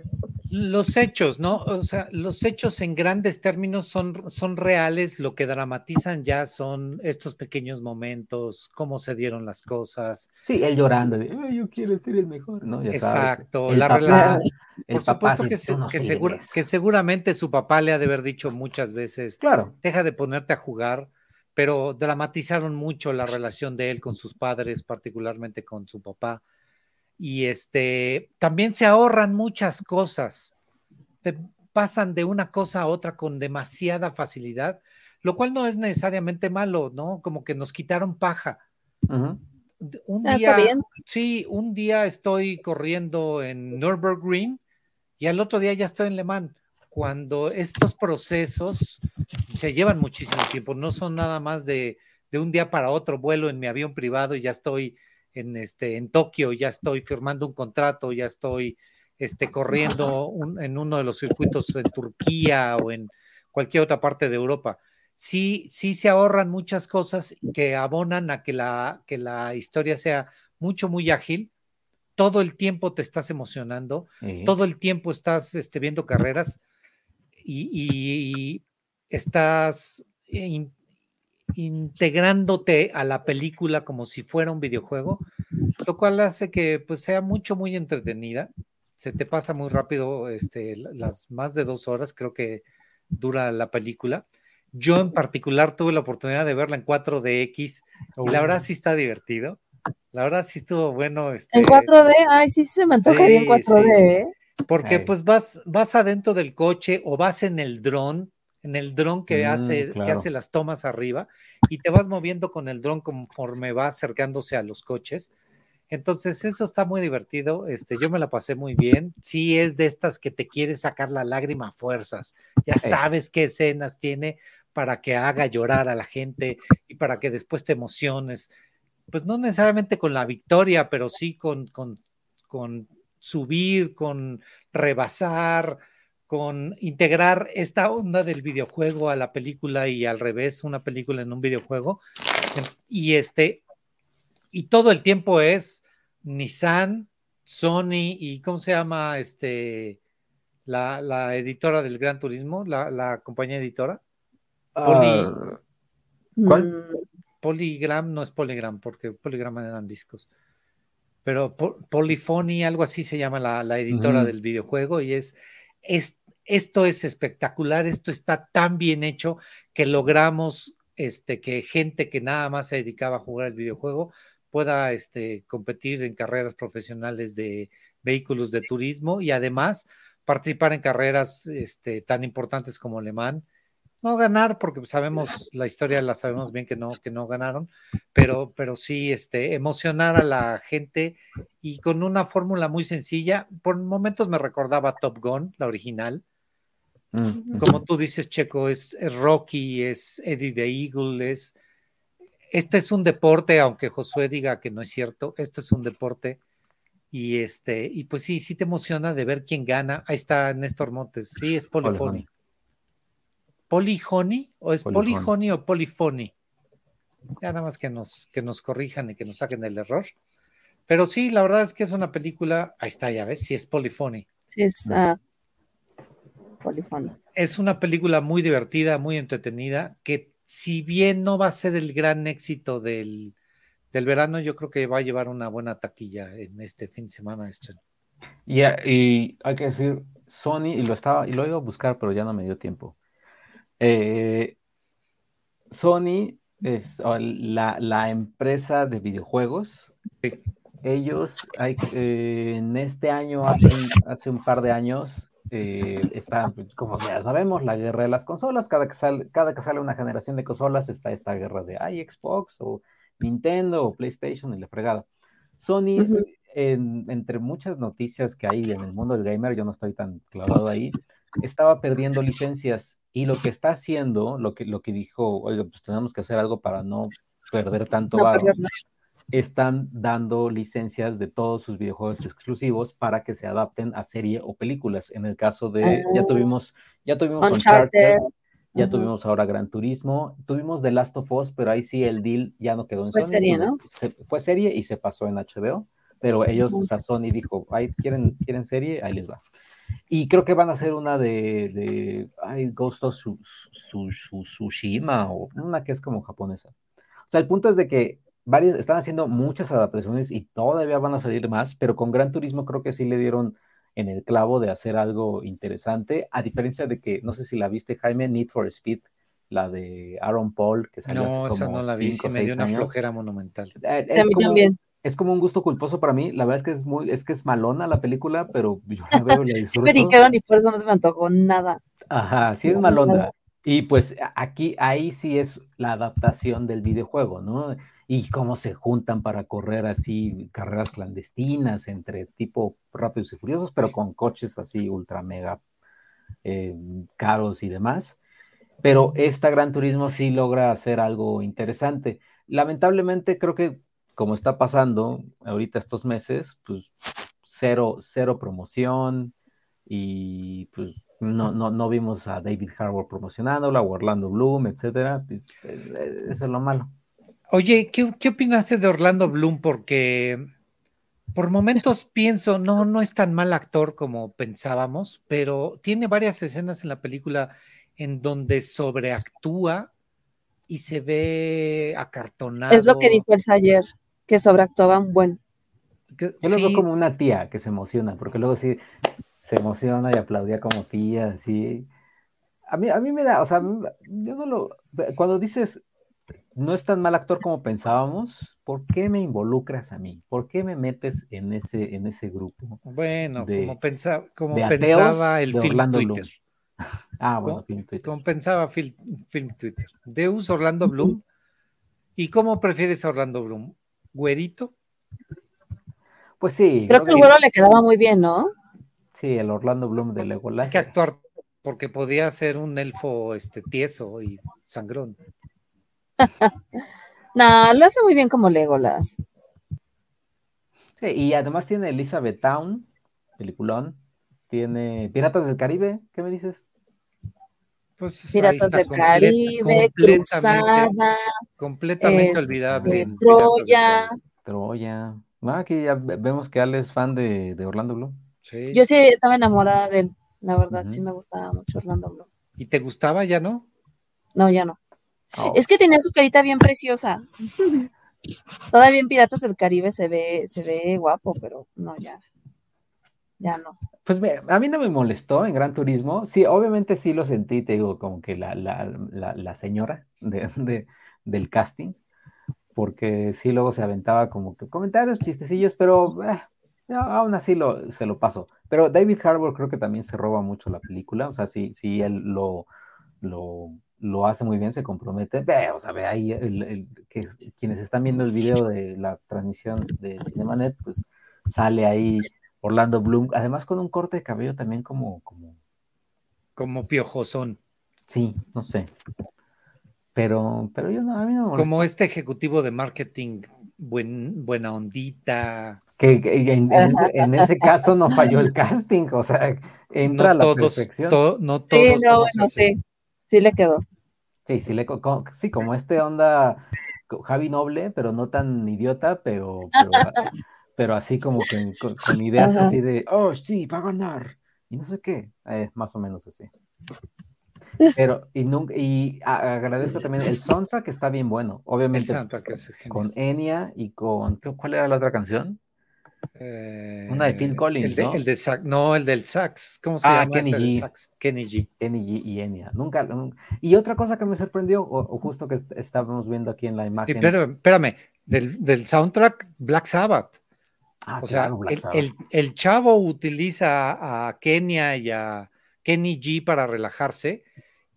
los hechos, ¿no? O sea, los hechos en grandes términos son, son reales, lo que dramatizan ya son estos pequeños momentos, cómo se dieron las cosas. Sí, él llorando, de, yo quiero ser el mejor, ¿no? Exacto, la relación. Por supuesto que, que, seguramente su papá le ha de haber dicho muchas veces, claro. deja de ponerte a jugar, pero dramatizaron mucho la relación de él con sus padres, particularmente con su papá y este, también se ahorran muchas cosas. Te pasan de una cosa a otra con demasiada facilidad, lo cual no es necesariamente malo, ¿no? Como que nos quitaron paja. Un ah, día, sí, un día estoy corriendo en Nürburgring y al otro día ya estoy en Le Mans. Cuando estos procesos se llevan muchísimo tiempo, no son nada más de, de un día para otro vuelo en mi avión privado y ya estoy en, este, en Tokio, ya estoy firmando un contrato, ya estoy este, corriendo en uno de los circuitos en Turquía o en cualquier otra parte de Europa. Sí, sí se ahorran muchas cosas que abonan a que la, que la historia sea mucho, muy ágil. Todo el tiempo te estás emocionando, todo el tiempo estás este, viendo carreras y, y estás integrándote a la película como si fuera un videojuego, lo cual hace que pues sea mucho, muy entretenida. Se te pasa muy rápido este, las más de dos horas, creo que dura la película. Yo en particular tuve la oportunidad de verla en 4DX y la verdad sí está divertido. La verdad sí estuvo bueno. Este, en 4D, ay, sí se me antoja en 4D. ¿eh? Porque pues vas, vas adentro del coche o vas en el dron en el dron que, mm, hace, que hace las tomas arriba y te vas moviendo con el dron conforme va acercándose a los coches. Entonces, eso está muy divertido. Este, yo me la pasé muy bien. Sí, es de estas que te quiere sacar la lágrima a fuerzas. Ya sabes qué escenas tiene para que haga llorar a la gente y para que después te emociones. Pues no necesariamente con la victoria, pero sí con, con, con subir, con rebasar, con integrar esta onda del videojuego a la película y al revés, una película en un videojuego. Y este, y todo el tiempo es Nissan, Sony y ¿cómo se llama este la, editora del Gran Turismo, la, compañía editora? Ah, ¿Cuál? Polygram no es Polygram, porque Polygram eran discos. Pero Polyphony, algo así se llama la, editora del videojuego, y es, es, esto es espectacular, esto está tan bien hecho que logramos este, que gente que nada más se dedicaba a jugar el videojuego pueda este, competir en carreras profesionales de vehículos de turismo y además participar en carreras este, tan importantes como Le. No ganar, porque sabemos la historia, la sabemos bien que no, que no ganaron, pero, pero sí este, emocionar a la gente y con una fórmula muy sencilla. Por momentos me recordaba Top Gun, la original. Mm, como tú dices, Checo, es, es Rocky, es Eddie the Eagle, es, este es un deporte, aunque Josué diga que no es cierto, esto es un deporte. Y este, y pues sí, sí te emociona de ver quién gana. Ahí está Néstor Montes, sí, es Polifoni. ¿Polihoni? ¿O es Polihoni o Polifoni? Ya nada más que nos, que nos corrijan y que nos saquen el error. Pero sí, la verdad es que es una película. Ahí está, ya ves, sí es Polifoni. Sí, es uh, Es una película muy divertida, muy entretenida, que si bien no va a ser el gran éxito del, verano, yo creo que va a llevar una buena taquilla en este fin de semana. Este. y hay que decir, Sony, y lo estaba, y lo iba a buscar, pero ya no me dio tiempo. Eh, Sony es la, empresa de videojuegos. Ellos hay, eh, en este año, hace, hace un par de años, eh, está, pues, como ya sabemos, la guerra de las consolas. Cada que, sale, cada que sale una generación de consolas está esta guerra de ay, Xbox o Nintendo o PlayStation y la fregada. Sony, entre muchas noticias que hay en el mundo del gamer, yo no estoy tan clavado ahí, estaba perdiendo licencias y lo que está haciendo, lo que, lo que dijo, oiga, pues tenemos que hacer algo para no perder tanto no están dando licencias de todos sus videojuegos exclusivos para que se adapten a serie o películas. En el caso de, ya ah. tuvimos, ya tuvimos Uncharted, ya tuvimos ahora Gran Turismo, tuvimos The Last of Us, pero ahí sí el deal ya no quedó en fue Serie, ¿no? fue serie y se pasó en HBO, pero ellos, o sea, Sony dijo, ahí quieren, quieren serie, ahí les va. Y creo que van a hacer una de, de ay, Ghost of Tsushima o una que es como japonesa. O sea, el punto es de que varios, están haciendo muchas adaptaciones y todavía van a salir más, pero con Gran Turismo creo que sí le dieron en el clavo de hacer algo interesante, a diferencia de que, no sé si la viste, Jaime, Need for Speed, la de Aaron Paul, que salió no, esa no la vi, se me dio una flojera monumental. Eh, sí, a mí también. Es como un gusto culposo para mí, la verdad es que es muy, es que es malona la película, pero yo la veo y la <laughs> disfruto. me dijeron y por eso no se me antojó nada. Ajá, sí es malona. Y pues aquí, ahí sí es la adaptación del videojuego, ¿no? y cómo se juntan para correr así carreras clandestinas entre tipo rápidos y furiosos, pero con coches así ultra mega eh, caros y demás. Pero esta Gran Turismo sí logra hacer algo interesante. Lamentablemente creo que como está pasando ahorita estos meses, pues cero, cero promoción y pues no, no, no vimos a David Harbour promocionándola o Orlando Bloom, etcétera. Eh, eso es lo malo. Oye, ¿qué, opinaste de Orlando Bloom? Porque por momentos <laughs> pienso, no, no es tan mal actor como pensábamos, pero tiene varias escenas en la película en donde sobreactúa y se ve acartonado. Es lo que dijo el ayer, que sobreactuaba un buen. Yo lo veo como una tía que se emociona, porque luego sí se emociona y aplaudía como tía, así. A mí, a mí me da, o sea, yo no lo. Cuando dices no es tan mal actor como pensábamos. ¿Por qué me involucras a mí? ¿Por qué me metes en ese, en ese grupo? Bueno, como, pensaba, como pensaba el film Twitter. <laughs> ah, bueno, film Twitter. Como pensaba film, Twitter. Deus Orlando Bloom. ¿Y cómo prefieres a Orlando Bloom? ¿Güerito? Pues sí. Creo que el güero le quedaba muy bien, ¿no? Sí, el Orlando Bloom de Legolas. Hay que actuar porque podía ser un elfo este, tieso y sangrón. <laughs> no, lo hace muy bien como Legolas. Sí, y además tiene Elizabeth Town, peliculón. Tiene Piratas del Caribe, ¿qué me dices? Pues Piratas del Caribe, Cruzada. Completamente este, olvidable. Troya. Troya. Ah, aquí ya vemos que Ale es fan de, Orlando Bloom. Sí. Yo sí estaba enamorada de él, la verdad, sí me gustaba mucho Orlando Bloom. ¿Y te gustaba ya no? No, ya no. Oh. Es que tenía su carita bien preciosa. <laughs> Todavía en Piratas del Caribe se ve, se ve guapo, pero no, ya. Ya no. Pues a mí no me molestó en Gran Turismo. Sí, obviamente sí lo sentí, te digo, como que la, la, señora de, del casting, porque sí luego se aventaba como que comentarios, chistecillos, pero eh, aún así lo, se lo paso. Pero David Harbour creo que también se roba mucho la película, o sea, sí, sí él lo, lo lo hace muy bien, se compromete. Ve, o sea, ve ahí el, que quienes están viendo el video de la transmisión de Cinemanet, pues sale ahí Orlando Bloom, además con un corte de cabello también como como como piojosón. Sí, no sé. Pero, pero yo no, a mí no me Como este ejecutivo de marketing, buen, buena ondita. Que, en, ese, caso no falló el casting, o sea, entra la perfección. no todos. Sí, no, no sé. Sí le quedó. Sí, sí, le, sí, como este onda Javi Noble, pero no tan idiota, pero, pero, <laughs> así como que con, ideas así de, oh, sí, va a ganar, y no sé qué, eh, más o menos así. Pero, y, nunca, y agradezco también, el soundtrack está bien bueno, obviamente, con Enya y con, ¿cuál era la otra canción? Eh, Una de Phil Collins, ¿no? El de sax, no, el del sax. ¿Cómo se ah, llama? Kenny G. Kenny G. Kenny G y Enya. Nunca, Y otra cosa que me sorprendió, o, justo que estábamos viendo aquí en la imagen. Pero, espérame, del, del, soundtrack Black Sabbath. Ah, o sea, el, el, chavo utiliza a Kenya y a Kenny G para relajarse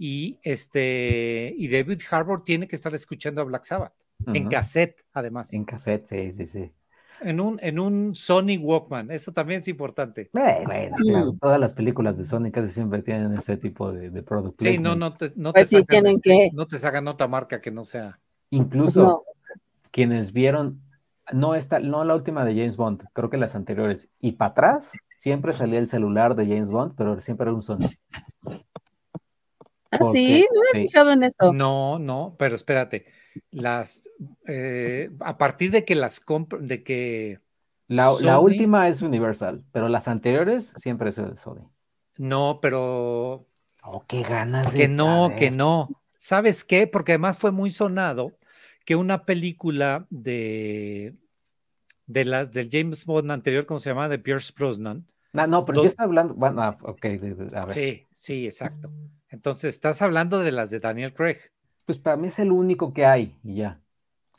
y este y David Harbour tiene que estar escuchando a Black Sabbath en cassette además. En cassette, sí, sí, sí en un, en un Sony Walkman, eso también es importante. bueno, claro, todas las películas de Sony casi siempre tienen ese tipo de, de productos. Sí, no, no te, no pues te sacan, tienen este, que... no te sacan otra marca que no sea. Incluso quienes vieron, no esta, no la última de James Bond, creo que las anteriores, y para atrás siempre salía el celular de James Bond, pero siempre era un Sony. Ah, sí, no me he fijado en eso. No, no, pero espérate las eh, a partir de que las de que la, última es Universal, pero las anteriores siempre es Sony. No, pero oh, qué ganas que no, que no. ¿Sabes qué? Porque además fue muy sonado que una película de de las del James Bond anterior, ¿cómo se llama? De Pierce Brosnan. No, no, pero yo estoy hablando, bueno, ah, ok, a ver. Sí, sí, exacto. Entonces, estás hablando de las de Daniel Craig. Pues para mí es el único que hay y ya.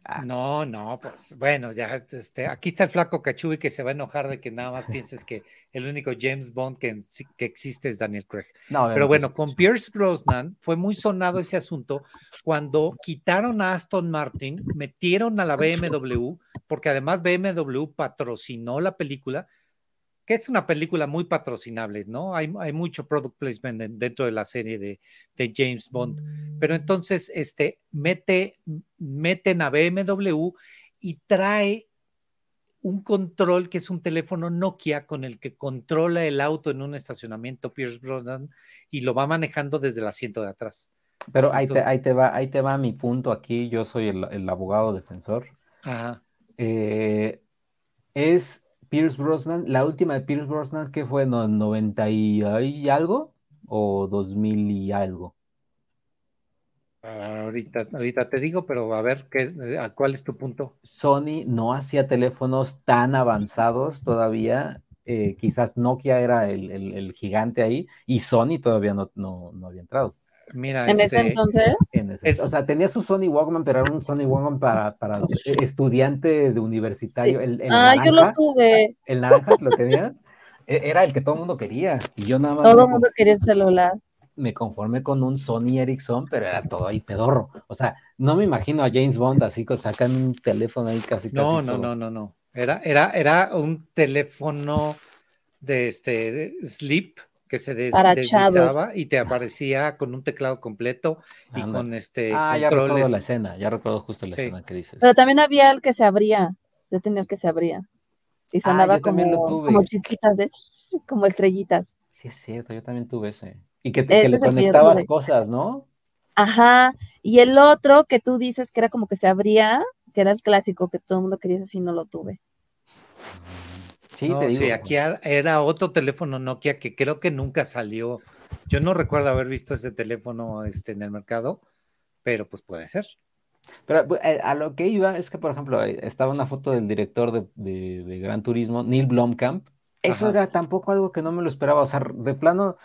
Ah. No, no, pues bueno, ya este, aquí está el flaco Cachubi que se va a enojar de que nada más pienses que el único James Bond que, que existe es Daniel Craig. Pero bueno, con Pierce Brosnan fue muy sonado ese asunto cuando quitaron a Aston Martin, metieron a la BMW, porque además BMW patrocinó la película que es una película muy patrocinable, ¿no? Hay, mucho product placement dentro de la serie de, James Bond. Pero entonces, este, mete, meten a BMW y trae un control que es un teléfono Nokia con el que controla el auto en un estacionamiento Pierce Brosnan y lo va manejando desde el asiento de atrás. Pero ahí, te, ahí, te, va, ahí te va mi punto aquí, yo soy el, abogado defensor. Ajá. Eh, es Pierce Brosnan, la última de Pierce Brosnan, que fue en 90 y, algo o 2000 y algo. ahorita, ahorita te digo, pero a ver, ¿qué es, ¿a cuál es tu punto? Sony no hacía teléfonos tan avanzados todavía. Eh, quizás Nokia era el, gigante ahí y Sony todavía no, no había entrado. Mira, en ese este, entonces. o sea, tenía su Sony Walkman, pero era un Sony Walkman para, para estudiante de universitario. El, ah, yo lo tuve. ¿El naranja lo tenías? E, era el que todo el mundo quería. Y yo nada más. Todo el mundo quería el celular. Me conformé con un Sony Ericsson, pero era todo ahí pedorro. O sea, no me imagino a James Bond así que sacan un teléfono ahí casi. No, no, no, no, no. Era, era, era un teléfono de este Sleep que se des, deslizaba y te aparecía con un teclado completo y con este ah, ya recuerdo la escena, ya recuerdo justo la escena que dices. Pero también había el que se abría, de tener que se abría. Y ah, sonaba como, como chispitas de <laughs> como estrellitas. Sí, es cierto, yo también tuve ese. Y que, le conectabas cosas, ¿no? Ajá. Y el otro que tú dices que era como que se abría, que era el clásico que todo el mundo quería, así no lo tuve. Sí, aquí era otro teléfono Nokia que creo que nunca salió. Yo no recuerdo haber visto ese teléfono este, en el mercado, pero pues puede ser. Pero eh, a lo que iba es que, por ejemplo, estaba una foto del director de, Gran Turismo, Neil Blomkamp. Eso era tampoco algo que no me lo esperaba. O sea, de plano,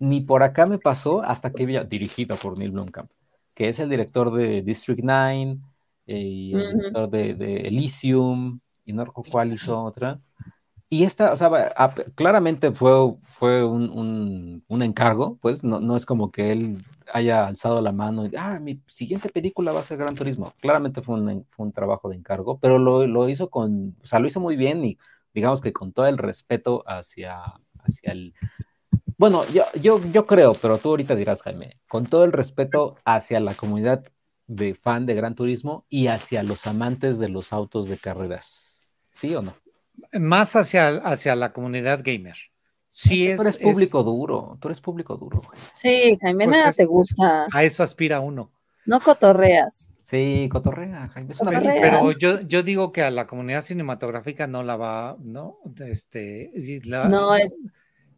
ni por acá me pasó hasta que había dirigido por Neil Blomkamp, que es el director de District 9 eh, y el director de, de, Elysium, y no recuerdo cuál hizo otra. Y esta, o sea, claramente fue, fue un, un, encargo, pues no, no, es como que él haya alzado la mano y, ah, mi siguiente película va a ser Gran Turismo. Claramente fue un, fue un trabajo de encargo, pero lo, lo, hizo con, o sea, lo hizo muy bien y digamos que con todo el respeto hacia, hacia el... Bueno, yo, yo, yo creo, pero tú ahorita dirás, Jaime, con todo el respeto hacia la comunidad de fan de Gran Turismo y hacia los amantes de los autos de carreras. ¿Sí o no? Más hacia, hacia la comunidad gamer. Sí, es, tú eres público duro, tú eres público duro. Sí, Jaime, pues nada te gusta. A eso aspira uno. No cotorreas. Sí, cotorrea, Jaime. pero, yo, yo digo que a la comunidad cinematográfica no la va, ¿no? Este, no es.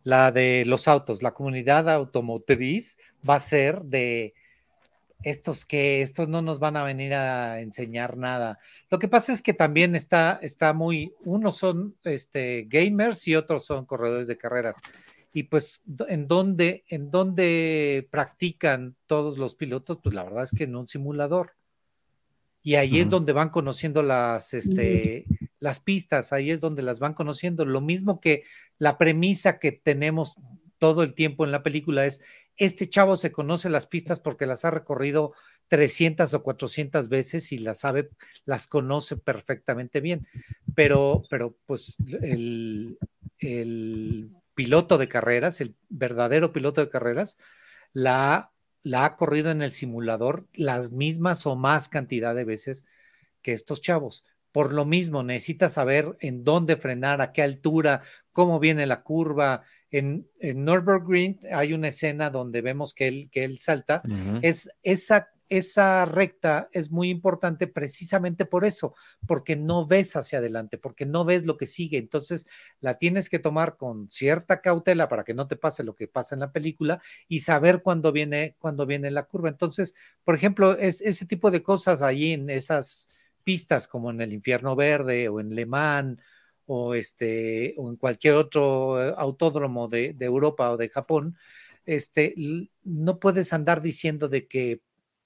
La de los autos, la comunidad automotriz va a ser de estos que, estos no nos van a venir a enseñar nada. Lo que pasa es que también está, está muy, unos son este, gamers y otros son corredores de carreras. Y pues, ¿en dónde, ¿en dónde practican todos los pilotos? Pues la verdad es que en un simulador. Y ahí es donde van conociendo las, este, las pistas, ahí es donde las van conociendo. Lo mismo que la premisa que tenemos todo el tiempo en la película es este chavo se conoce las pistas porque las ha recorrido 300 o 400 veces y las sabe, las conoce perfectamente bien. Pero, pero pues el, piloto de carreras, el verdadero piloto de carreras, la, la ha corrido en el simulador las mismas o más cantidad de veces que estos chavos. Por lo mismo, necesita saber en dónde frenar, a qué altura, cómo viene la curva, en, en Nürburgring hay una escena donde vemos que él, que él salta. Es esa, esa recta es muy importante precisamente por eso, porque no ves hacia adelante, porque no ves lo que sigue. Entonces la tienes que tomar con cierta cautela para que no te pase lo que pasa en la película y saber cuándo viene, cuándo viene la curva. Entonces, por ejemplo, es ese tipo de cosas ahí en esas pistas como en el Infierno Verde o en Le Mans o, este, o en cualquier otro eh, autódromo de, Europa o de Japón, este, no puedes andar diciendo de que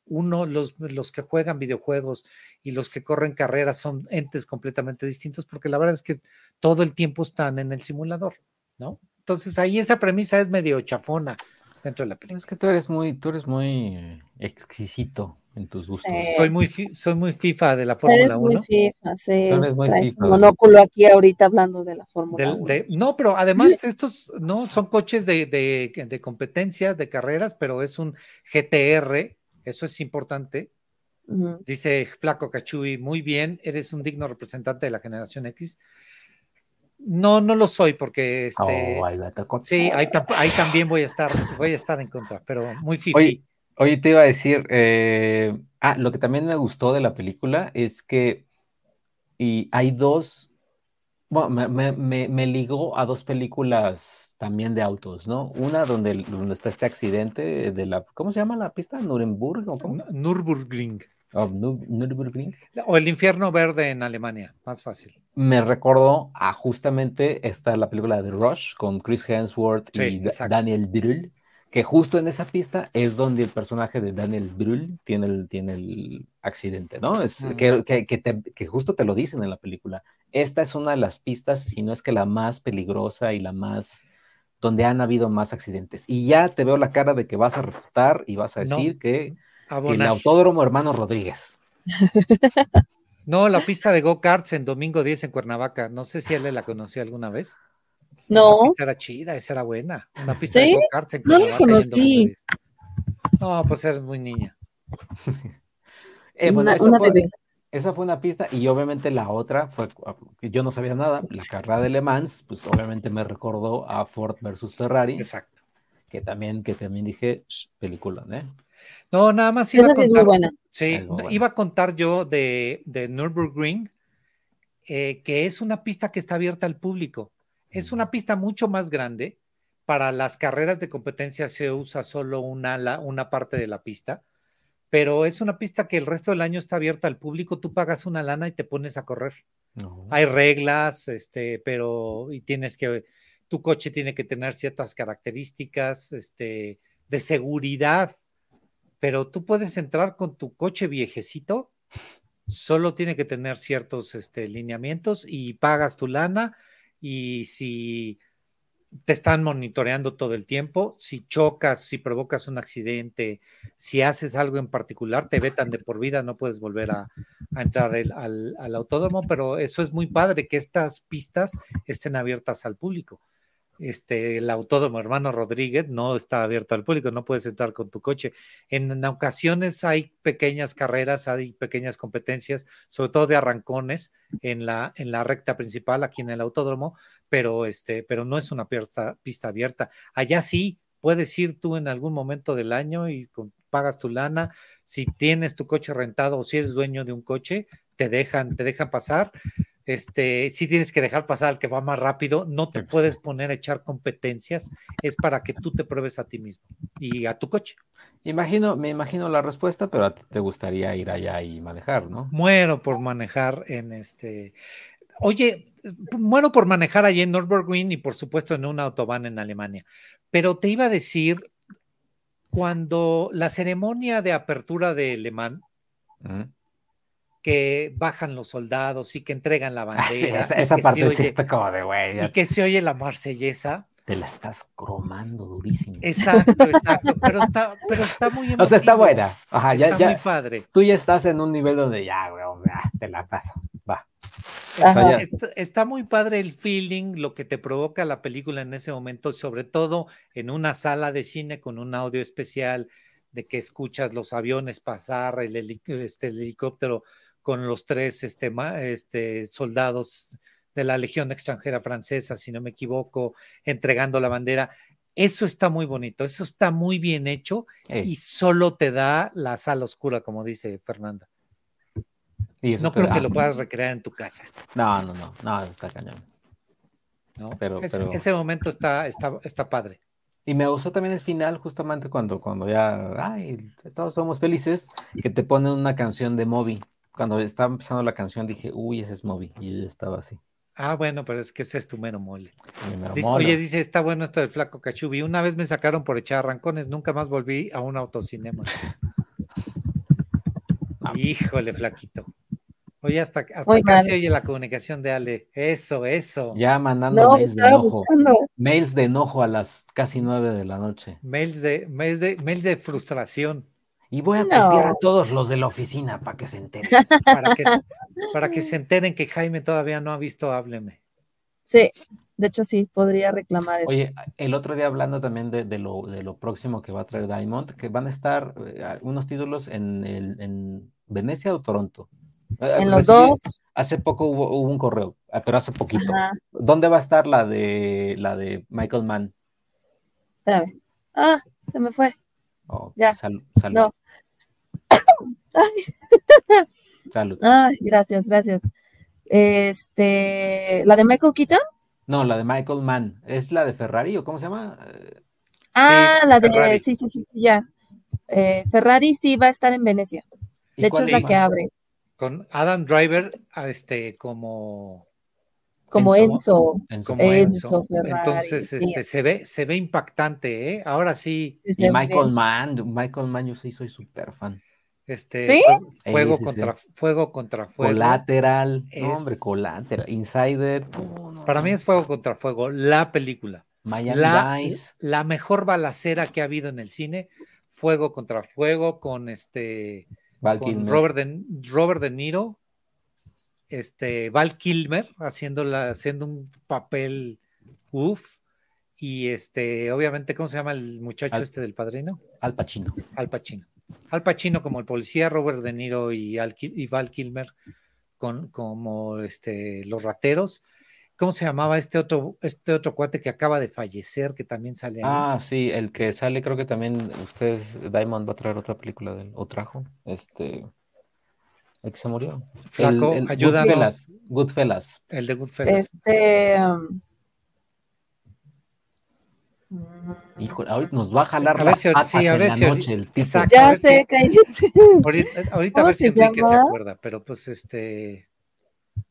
uno, los, los que juegan videojuegos y los que corren carreras son entes completamente distintos, porque la verdad es que todo el tiempo están en el simulador, ¿no? Entonces ahí esa premisa es medio chafona dentro de la película. Es que tú eres muy, tú eres muy exquisito en tus gustos. Soy, muy soy muy FIFA de la Fórmula 1. Muy FIFA, sí. Eres muy FIFA, monóculo aquí ahorita hablando de la Fórmula 1. no, pero además <laughs> estos no son coches de, de, de competencia, de carreras, pero es un GTR, eso es importante. Dice Flaco Cachui, muy bien, eres un digno representante de la generación X. No, no lo soy porque este, oh, sí, ahí, ahí, también voy a estar, voy a estar en contra, pero muy fifi. Oye, te iba a decir, eh, ah, lo que también me gustó de la película es que y hay dos, bueno, me, ligó a dos películas también de autos, ¿no? Una donde, donde está este accidente de la, ¿cómo se llama la pista? ¿Nuremberg o cómo? Nürburgring. Oh, Nürburgring. O el infierno verde en Alemania, más fácil. Me recordó a justamente esta, la película de Rush con Chris Hemsworth y Daniel Brühl que justo en esa pista es donde el personaje de Daniel Brühl tiene el, tiene el accidente, ¿no? Es, que, que, justo te lo dicen en la película. Esta es una de las pistas, si no es que la más peligrosa y la más donde han habido más accidentes. Y ya te veo la cara de que vas a refutar y vas a decir que, el autódromo hermano Rodríguez. <laughs> No, la pista de go-karts en domingo 10 en Cuernavaca. No sé si él la conoció alguna vez. No. Esa pista era chida, esa era buena. Una pista de go-karts en No la conocí. No, pues eres muy niña. <laughs> Eh, esa, fue, una pista y obviamente la otra fue, yo no sabía nada, la carrera de Le Mans, pues obviamente me recordó a Ford versus Ferrari. Exacto. Que también, que también dije, película, ¿eh? No, nada más iba a contar. Sí, es muy buena. sí iba a contar yo de, de Nürburgring, eh, que es una pista que está abierta al público. Es una pista mucho más grande. Para las carreras de competencia se usa solo una, una parte de la pista, pero es una pista que el resto del año está abierta al público, tú pagas una lana y te pones a correr. Hay reglas, este, pero y tienes que, tu coche tiene que tener ciertas características, este, de seguridad, pero tú puedes entrar con tu coche viejecito, solo tiene que tener ciertos este, lineamientos y pagas tu lana y si te están monitoreando todo el tiempo. Si chocas, si provocas un accidente, si haces algo en particular, te vetan de por vida, no puedes volver a, entrar al, al, autódromo, pero eso es muy padre que estas pistas estén abiertas al público este, el autódromo hermano Rodríguez no está abierto al público, no puedes entrar con tu coche. En, ocasiones hay pequeñas carreras, hay pequeñas competencias, sobre todo de arrancones en la, en la recta principal aquí en el autódromo, pero, este, pero no es una pista, pista abierta. Allá sí puedes ir tú en algún momento del año y pagas tu lana. Si tienes tu coche rentado o si eres dueño de un coche, te dejan, te dejan pasar este, sí tienes que dejar pasar al que va más rápido, no te puedes poner a echar competencias, es para que tú te pruebes a ti mismo y a tu coche. Imagino, me imagino la respuesta, pero a ti te gustaría ir allá y manejar, ¿no? Muero por manejar en este. Oye, muero por manejar allí en Nürburgring y por supuesto en una autobahn en Alemania. Pero te iba a decir, cuando la ceremonia de apertura de Le Mans, que bajan los soldados y que entregan la ah, bandera. esa, parte sí está como de güey. Y que se oye la marsellesa. Te la estás cromando durísimo. Exacto, exacto. <laughs> Pero está, pero está muy O sea, está buena. Ajá, ya, está muy padre. Tú ya estás en un nivel donde ya, güey, te la paso. Va. está, muy padre el feeling, lo que te provoca la película en ese momento, sobre todo en una sala de cine con un audio especial, de que escuchas los aviones pasar, el, este, el helicóptero con los tres este, este, soldados de la Legión extranjera francesa, si no me equivoco, entregando la bandera. Eso está muy bonito, eso está muy bien hecho y solo te da la sala oscura, como dice Fernanda. no creo que lo puedas recrear en tu casa. No, no, no, no, está cañón. ¿No? Pero, ese, momento está, está, está padre. Y me gustó también el final, justamente cuando, cuando ya, ay, todos somos felices, que te ponen una canción de Moby cuando estaba empezando la canción dije, uy, ese es Moby. Y yo estaba así. Ah, bueno, pero es que ese es tu mero mole. Oye, dice, está bueno esto del flaco cachubi. Una vez me sacaron por echar arrancones, nunca más volví a un autocinema. <laughs> Híjole, flaquito. Oye, hasta, hasta casi oye la comunicación de Ale. Eso, eso. Ya mandando mails de enojo. Mails de enojo a las casi nueve de la noche. Mails de, mails de, mails de frustración. Y voy a copiar a todos los de la oficina para que se enteren. <laughs> Para que, se enteren que Jaime todavía no ha visto Hábleme. Sí, de hecho sí, podría reclamar eso. Oye, el otro día hablando también de, lo, de lo próximo que va a traer Diamond, que van a estar eh, unos títulos en, el, en Venecia o Toronto. Eh, en los dos. Hace poco hubo, un correo, ah, pero hace poquito. ¿Dónde va a estar la de la de Michael Mann? Espérame. Ah, se me fue. Oh, ya. salud. <laughs> salud. Ay, gracias, gracias. Este, ¿la de Michael Keaton? No, la de Michael Mann. ¿Es la de Ferrari o cómo se llama? Ah, la de, sí, sí, sí, ya. Eh, Ferrari sí va a estar en Venecia. De hecho, es la que abre. Con Adam Driver, este, como como Enzo. Enzo. Entonces, este, se ve, se ve impactante, ¿eh? Ahora sí. Y Michael Mann, Michael Mann, yo sí soy súper fan. Este, ¿Sí? fuego, contra, fuego contra fuego. Collateral, hombre, Collateral, Insider. Para mí es fuego contra fuego, la película. Miami la, la mejor balacera que ha habido en el cine, fuego contra fuego, con este con Robert, de, Robert De Niro, este, Val Kilmer haciendo un papel uff. Y este, obviamente, ¿cómo se llama el muchacho este del padrino? Al Pacino. Al Pacino. Al Pacino como el policía, Robert De Niro y, Val Kilmer con, como este, los rateros. ¿Cómo se llamaba este otro, este otro cuate que acaba de fallecer, que también sale ahí? Ah, sí, el que sale, creo que también ustedes, Diamond va a traer otra película del, o trajo, este, el que se murió. Flaco, el, Goodfellas, Goodfellas. El de Goodfellas. Este. Um. Híjole, ahorita nos va a jalar A la ver si- patas sí, a en ver la si- noche el a Ya sé, cállese. Ahorita, ahorita a ¿Cómo ver si se Enrique se acuerda, pero pues este.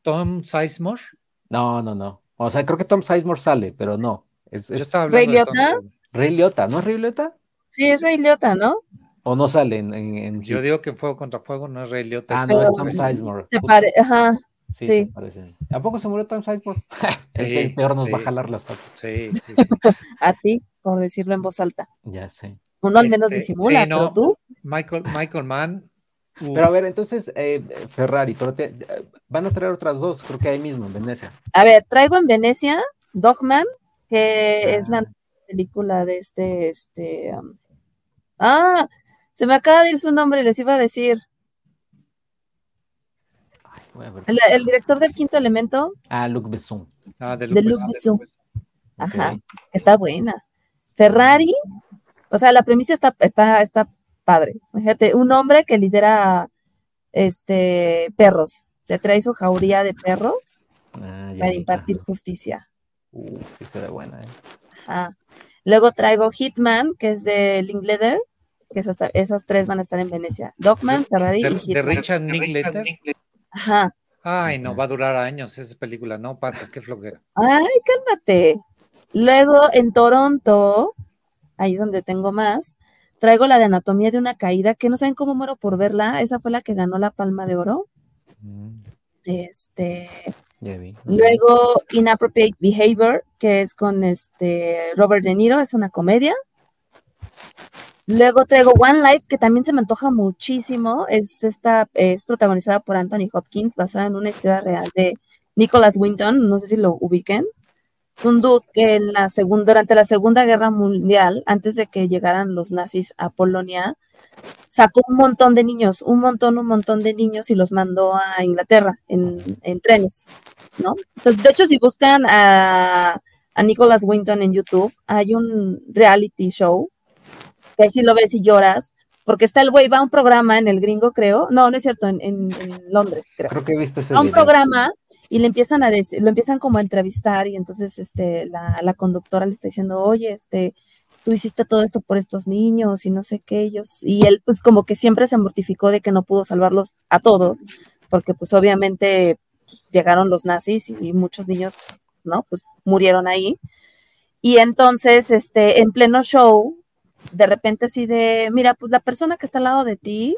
Tom Sizemore. No, no, no. O sea, creo que Tom Sizemore sale, pero no. Es, Yo es estaba hablando de Tom ¿Ray Liotta? Ray Liotta, ¿no es Ray Liotta? Sí, es Ray Liotta, ¿no? ¿O no sale en, en, en Yo Hit? digo que Fuego contra Fuego no es Ray Liotta. Ah, no, es Tom Sizemore. Se pare, ajá, Sí, sí. se parece. ¿A poco se murió Tom Sizemore? <laughs> el, Sí, el peor nos va a jalar las patas. Sí, sí, sí. <laughs> a ti, por decirlo en voz alta. Ya sé. Uno al menos Este, disimula, sí, no. pero tú. Michael, Michael Mann. uf, Pero a ver, entonces, eh, Ferrari, pero te- eh, van a traer otras dos, creo que ahí mismo, en Venecia. A ver, traigo en Venecia Dogman, que Ah. es la película de este, este. um, ah, se me acaba de ir su nombre, les iba a decir. Ay, voy a ver. El, el director del quinto elemento, Ah, Luc Besson. ah, de de Luc Besson. Ajá, está buena. Ferrari, o sea, la premisa está, está, está padre. Fíjate, un hombre que lidera este perros, se trae su jauría de perros Ah, para impartir justicia. Uh, sí se ve buena, ¿eh? Ajá. Luego traigo Hitman, que es de Linklater, que esas, tres van a estar en Venecia. Dogman, Ferrari De, y de Hitman. Richard Linklater. Ajá. Ay, no, va a durar años esa película. No pasa, qué flojera. Ay, cálmate. Luego en Toronto, ahí es donde tengo más, traigo la de Anatomía de una caída, que no saben cómo muero por verla. Esa fue la que ganó la Palma de Oro. Mm, Este, luego Inappropriate Behavior, que es con este Robert De Niro, es una comedia. Luego traigo One Life, que también se me antoja muchísimo. Es esta, es protagonizada por Anthony Hopkins, basada en una historia real de Nicholas Winton, no sé si lo ubiquen. Es un dude que en la segunda, durante la Segunda Guerra Mundial, antes de que llegaran los nazis a Polonia, sacó un montón de niños, un montón, un montón de niños y los mandó a Inglaterra en, en trenes, ¿no? Entonces, de hecho, si buscan a, a Nicholas Winton en YouTube, hay un reality show que ahí sí lo ves y lloras, porque está el güey, va a un programa en el gringo, creo. No, no es cierto, en, en- en Londres, creo. Creo que he visto ese A un video. programa y le empiezan a decir, lo empiezan como a entrevistar y entonces este, la, la conductora le está diciendo, oye, este, tú hiciste todo esto por estos niños y no sé qué ellos. Y él pues como que siempre se mortificó de que no pudo salvarlos a todos, porque pues obviamente pues, llegaron los nazis y muchos niños, ¿no? Pues murieron ahí. Y entonces, este, en pleno show, de repente así de, mira, pues la persona que está al lado de ti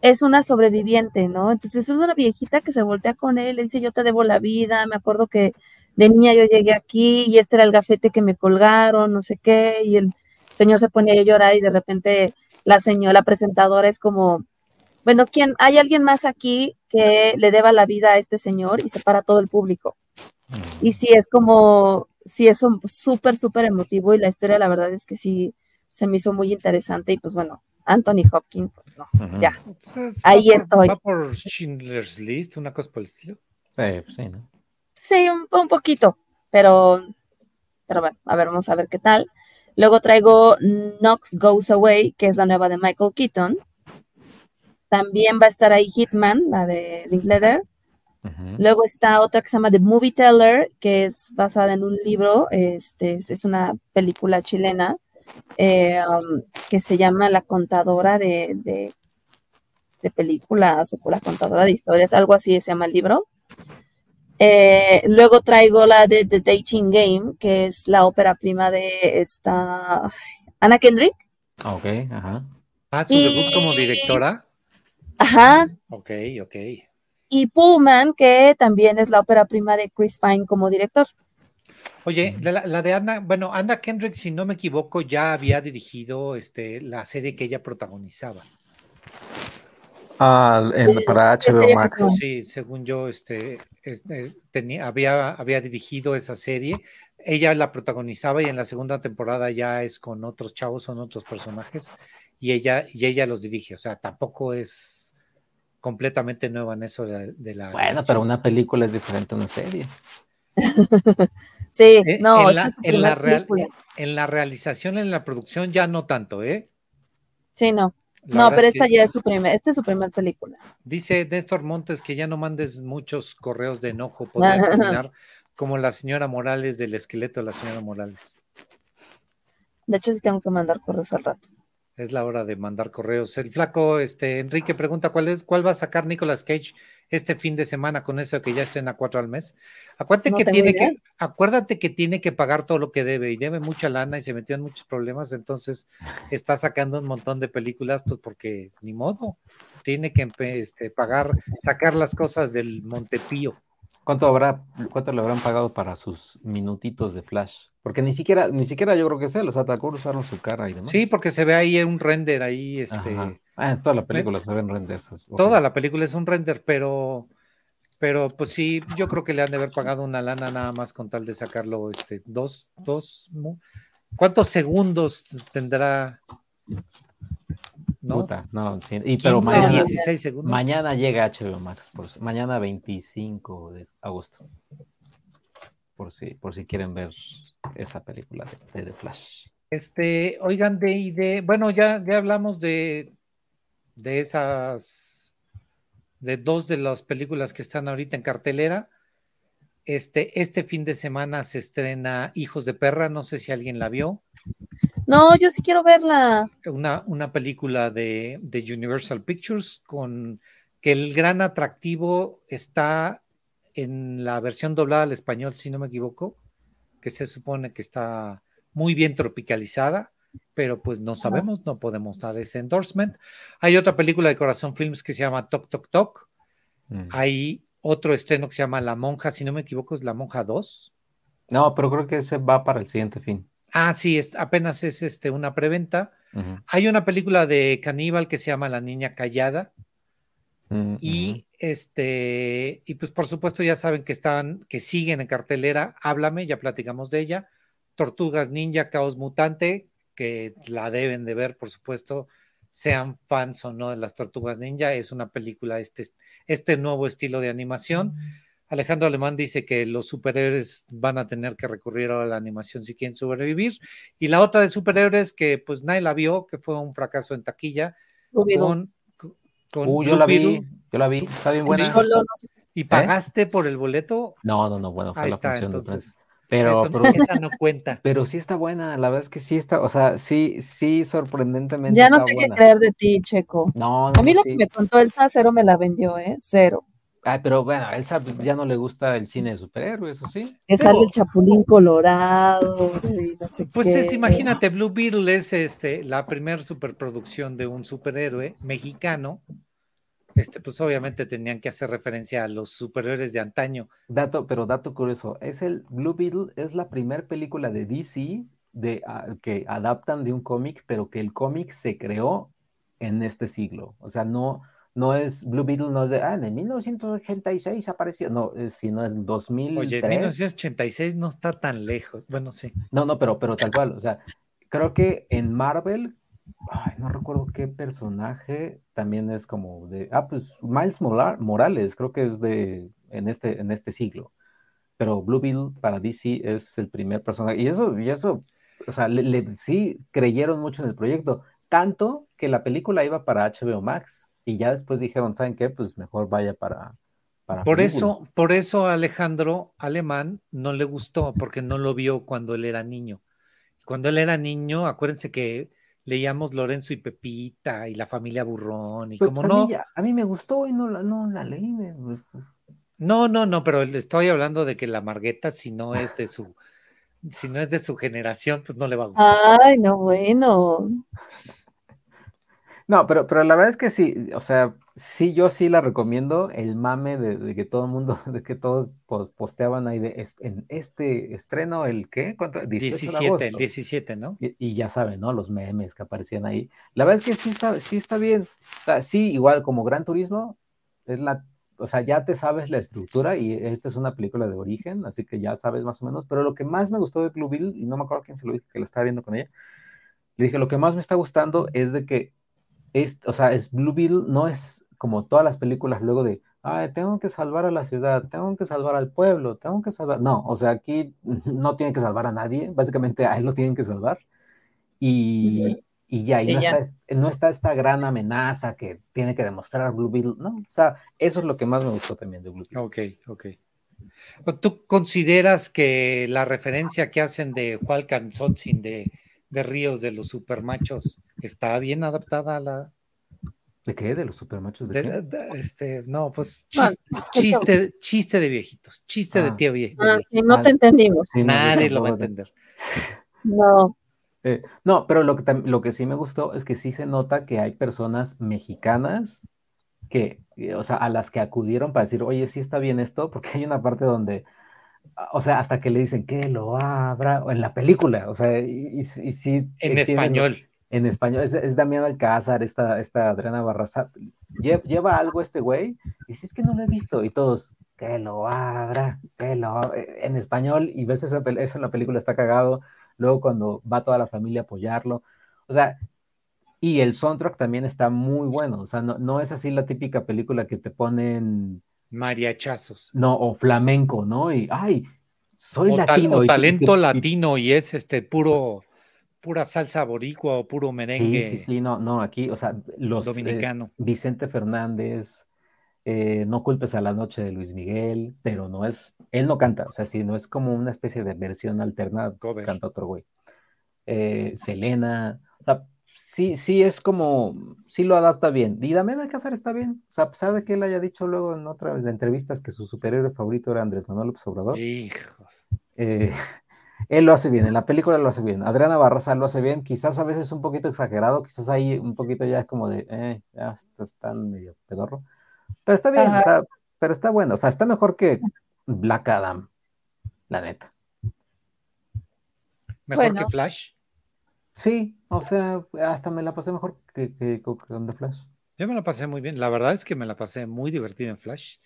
es una sobreviviente, ¿no? Entonces es una viejita que se voltea con él, le dice, yo te debo la vida, me acuerdo que de niña yo llegué aquí y este era el gafete que me colgaron, no sé qué, y el señor se ponía a llorar y de repente la señora, la presentadora es como, bueno, ¿quién, hay alguien más aquí que le deba la vida a este señor y se para todo el público? Y sí, es como, sí, es un- súper, súper emotivo y la historia, la verdad es que sí, se me hizo muy interesante y pues bueno, Anthony Hopkins, pues no, ya. Entonces, Ahí va por- estoy. Va por Schindler's List, una cosa por el estilo. Eh, pues sí, ¿no? Sí, un, un poquito, pero, pero bueno, a ver, vamos a ver qué tal. Luego traigo Knox Goes Away, que es la nueva de Michael Keaton. También va a estar ahí Hitman, la de Linklater. Ujú. Luego está otra que se llama The Movie Teller, que es basada en un libro, este, es, es una película chilena, eh, um, que se llama La contadora de, de, de películas o la contadora de historias, algo así se llama el libro. Eh, luego traigo la de The Dating Game, que es la ópera prima de esta ay, Anna Kendrick. Ok, ajá. Ah, su Y- debut como directora. Ajá. Ok, ok. Y Pullman, que también es la ópera prima de Chris Pine como director. Oye, la, la de Anna, bueno, Anna Kendrick, si no me equivoco, ya había dirigido este, la serie que ella protagonizaba. Ah, en- para HBO Max. Sí, según yo, este, este, tenía, había, había dirigido esa serie. Ella la protagonizaba y en la segunda temporada ya es con otros chavos, son otros personajes, y ella, y ella los dirige. O sea, tampoco es completamente nueva en eso de la. de la Bueno, pero una película es diferente a una serie. <laughs> Sí, Eh, no, en, la, es en, la primer real- película. en la realización, en la producción, ya no tanto, ¿eh? Sí, no. La No, pero es esta que ya es su primer, esta es su primer película. Dice Néstor Montes que ya no mandes muchos correos de enojo, podría terminar <laughs> como la señora Morales del esqueleto de la señora Morales. De hecho, sí tengo que mandar correos al rato. Es la hora de mandar correos. El flaco, este, Enrique pregunta cuál es, cuál va a sacar Nicolas Cage este fin de semana con eso que ya estrena cuatro al mes. Acuérdate que tiene que, acuérdate que tiene que pagar todo lo que debe y debe mucha lana y se metió en muchos problemas, entonces está sacando un montón de películas, pues porque ni modo, tiene que este, pagar, sacar las cosas del Montepío. ¿Cuánto habrá, cuánto le habrán pagado para sus minutitos de flash? Porque ni siquiera, ni siquiera yo creo que sea, los atacó usaron su cara y demás. Sí, porque se ve ahí un render ahí, este. Ah, en toda la película se ven renders. Toda la película es un render, pero, pero pues sí, yo creo que le han de haber pagado una lana nada más con tal de sacarlo, este, dos, dos, ¿cuántos segundos tendrá? ¿no? no, y, pero mañana, mañana llega HBO Max, por, mañana 25 de agosto. Por si, por si quieren ver esa película de, The Flash. Este, oigan, de, de bueno, ya, ya hablamos de, de esas, de dos de las películas que están ahorita en cartelera. Este, este fin de semana se estrena Hijos de Perra, no sé si alguien la vio. No, yo sí quiero verla. Una, una película de, Universal Pictures con que el gran atractivo está en la versión doblada al español, si no me equivoco, que se supone que está muy bien tropicalizada, pero pues no sabemos, no podemos dar ese endorsement. Hay otra película de Corazón Films que se llama Toc Toc Toc. Mm. Hay otro estreno que se llama La Monja, si no me equivoco, es La Monja 2. No, pero creo que ese va para el siguiente fin. Ah, sí, es, apenas es este, una preventa. Hay una película de caníbal que se llama La Niña Callada. Mm, y este, y pues por supuesto ya saben que están, que siguen en cartelera. Háblame, ya platicamos de ella. Tortugas Ninja, Caos Mutante, que la deben de ver, por supuesto, sean fans o no de las Tortugas Ninja. Es una película, este, este nuevo estilo de animación. Alejandro Alemán dice que los superhéroes van a tener que recurrir a la animación si quieren sobrevivir. Y la otra de superhéroes que pues nadie la vio, que fue un fracaso en taquilla. Con, uh, yo la vi, yo la vi, está bien buena. ¿Y ¿Eh? pagaste por el boleto? No, no, no, bueno, fue la función entonces, pero, pero esa no cuenta. Pero sí está buena, la verdad es que sí está, o sea, sí, sí, sorprendentemente. Ya no sé qué creer de ti, Checo. No, no A mí lo que me contó Elsa, cero me la vendió, ¿eh? Cero. Ay, pero bueno, a Elsa ya no le gusta el cine de superhéroes, ¿o sí? Que sale el Chapulín Colorado, no sé Pues es, imagínate, Blue Beetle es este, la primera superproducción de un superhéroe mexicano. Este, pues obviamente tenían que hacer referencia a los superhéroes de antaño. Dato, pero dato curioso, es el Blue Beetle, es la primera película de DC de, ah, que adaptan de un cómic, pero que el cómic se creó en este siglo. O sea, no, no es Blue Beetle, no es de, ah, en el 1986 apareció, no, sino es 2000. Oye, 1986 no está tan lejos, bueno, sí. No, no, pero, pero tal cual, o sea, creo que en Marvel, ay, no recuerdo qué personaje también es como de, ah, pues Miles Morales, creo que es de, en este, en este siglo, pero Blue Beetle para DC es el primer personaje, y eso, y eso, o sea, sí creyeron mucho en el proyecto, tanto que la película iba para HBO Max y ya después dijeron, ¿saben qué? Pues mejor vaya para... para por eso, por eso Alejandro Alemán no le gustó, porque no lo vio cuando él era niño. Cuando él era niño, acuérdense que leíamos Lorenzo y Pepita y la familia Burrón y pues como no. a mí me gustó y no la, no la leí. No, no, no, pero le estoy hablando de que la Margueta, si no es de su, si no es de su generación, pues no le va a gustar. Ay, no, bueno. <laughs> No, pero, pero la verdad es que sí, o sea, sí, yo sí la recomiendo, el mame de, que todo el mundo, <laughs> de que todos posteaban ahí de en este estreno, el qué, ¿cuánto? 17, el 17, ¿no? Y, ya saben, ¿no? Los memes que aparecían ahí. La verdad es que sí está, sí está bien. O sea, sí, igual como Gran Turismo, es la, o sea, ya te sabes la estructura y esta es una película de origen, así que ya sabes más o menos, pero lo que más me gustó de Blue Bill, y no me acuerdo quién se lo dije, que lo estaba viendo con ella, le dije, lo que más me está gustando es de que es, o sea, es Blue Beetle, no es como todas las películas luego de, ay, tengo que salvar a la ciudad, tengo que salvar al pueblo, tengo que salvar. No, o sea, aquí <laughs> no tienen que salvar a nadie, básicamente a él lo tienen que salvar. Y, y ya, y no, está, no está, esta gran amenaza que tiene que demostrar Blue Beetle, ¿no? O sea, eso es lo que más me gustó también de Blue Beetle. Ok, ok. ¿Tú consideras que la referencia que hacen de Juan Sotzin de de Ríos de los supermachos está bien adaptada a la. ¿De qué? ¿De los supermachos? ¿De, de, este, no, pues chiste, chiste, de viejitos, chiste de ah. tío viejo. Ah, no te entendimos. Nadie lo va a entender. No. Eh, no, pero lo que, lo que sí me gustó es que sí se nota que hay personas mexicanas que, o sea, a las que acudieron para decir, oye, sí está bien esto, porque hay una parte donde o sea, hasta que le dicen que lo abra, en la película, o sea, y, sí. En español. En español, es, es Damián Alcázar, esta, esta Adriana Barraza, lleva, algo este güey, y si es que no lo he visto, y todos, que lo abra, que lo en español, y ves eso, eso en la película, está cagado, luego cuando va toda la familia a apoyarlo, o sea, y el soundtrack también está muy bueno, o sea, no, no es así la típica película que te ponen mariachazos. No, o flamenco, ¿no? Y, ay, soy latino. o talento latino y es este puro, pura salsa boricua o puro merengue. Sí, sí, sí, no, no, aquí, o sea, los. Dominicano. Vicente Fernández, eh, No culpes a la noche de Luis Miguel, pero no es, él no canta, o sea, sí, no es como una especie de versión alterna, canta otro güey. Eh, Selena, o sea, sí, sí es como, sí lo adapta bien. Y Damián Alcázar está bien. O sea, a pesar de que él haya dicho luego en otra de entrevistas que su superhéroe favorito era Andrés Manuel López Obrador. Hijos. Eh, <laughs> él lo hace bien, en la película lo hace bien. Adriana Barraza lo hace bien, quizás a veces un poquito exagerado, quizás ahí un poquito ya es como de, eh, ya esto está medio pedorro. Pero está bien, o sea, pero está bueno, o sea, está mejor que Black Adam, la neta. ¿Mejor que Flash? Sí, o sea, hasta me la pasé mejor que, con The Flash. Yo me la pasé muy bien. La verdad es que me la pasé muy divertida en Flash.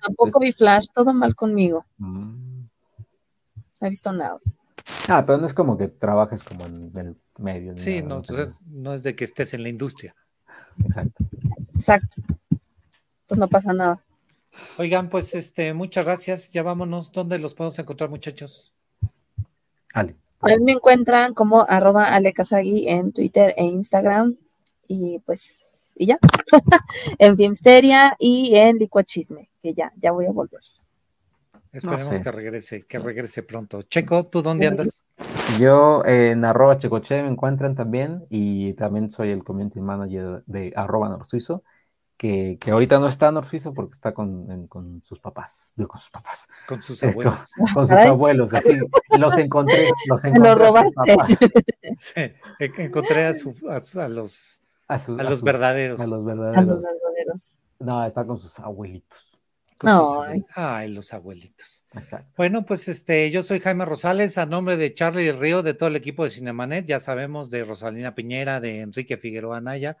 Tampoco vi Flash, todo mal conmigo. Mm. No he visto nada. Ah, pero no es como que trabajes como en el medio. Sí, no, entonces no es de que estés en la industria. Exacto. Exacto. Entonces no pasa nada. Oigan, pues este, muchas gracias. Ya vámonos. ¿Dónde los podemos encontrar, muchachos? Ale. A mí me encuentran como arroba alekazagi en Twitter e Instagram. Y pues, y ya. <laughs> en Filmsteria y en Licuachisme, que ya, ya voy a volver. Esperemos que regrese, que regrese pronto. Checo, ¿tú dónde andas? Yo en arroba checoche me encuentran también y también soy el community manager de arroba norsuizo que, ahorita no está Norfiso porque está con, sus papás, digo, con sus papás. Con sus <laughs> abuelos. con, sus abuelos, así. Los encontré, los encontré. <laughs> Lo robaste. Sí, encontré a, a, los, a, los verdaderos. A los verdaderos. No, está con sus abuelitos. No. Ay, los abuelitos. Exacto. Bueno, pues este, yo soy Jaime Rosales, a nombre de Charlie Río, de todo el equipo de Cinemanet, ya sabemos de Rosalina Piñera, de Enrique Figueroa Anaya,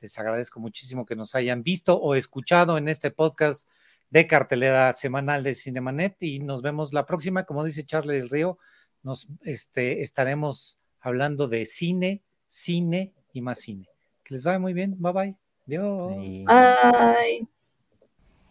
les agradezco muchísimo que nos hayan visto o escuchado en este podcast de cartelera semanal de Cinemanet y nos vemos la próxima. Como dice Charlie Río, nos este, estaremos hablando de cine, cine y más cine. Que les vaya muy bien. Bye bye. Adiós. Bye.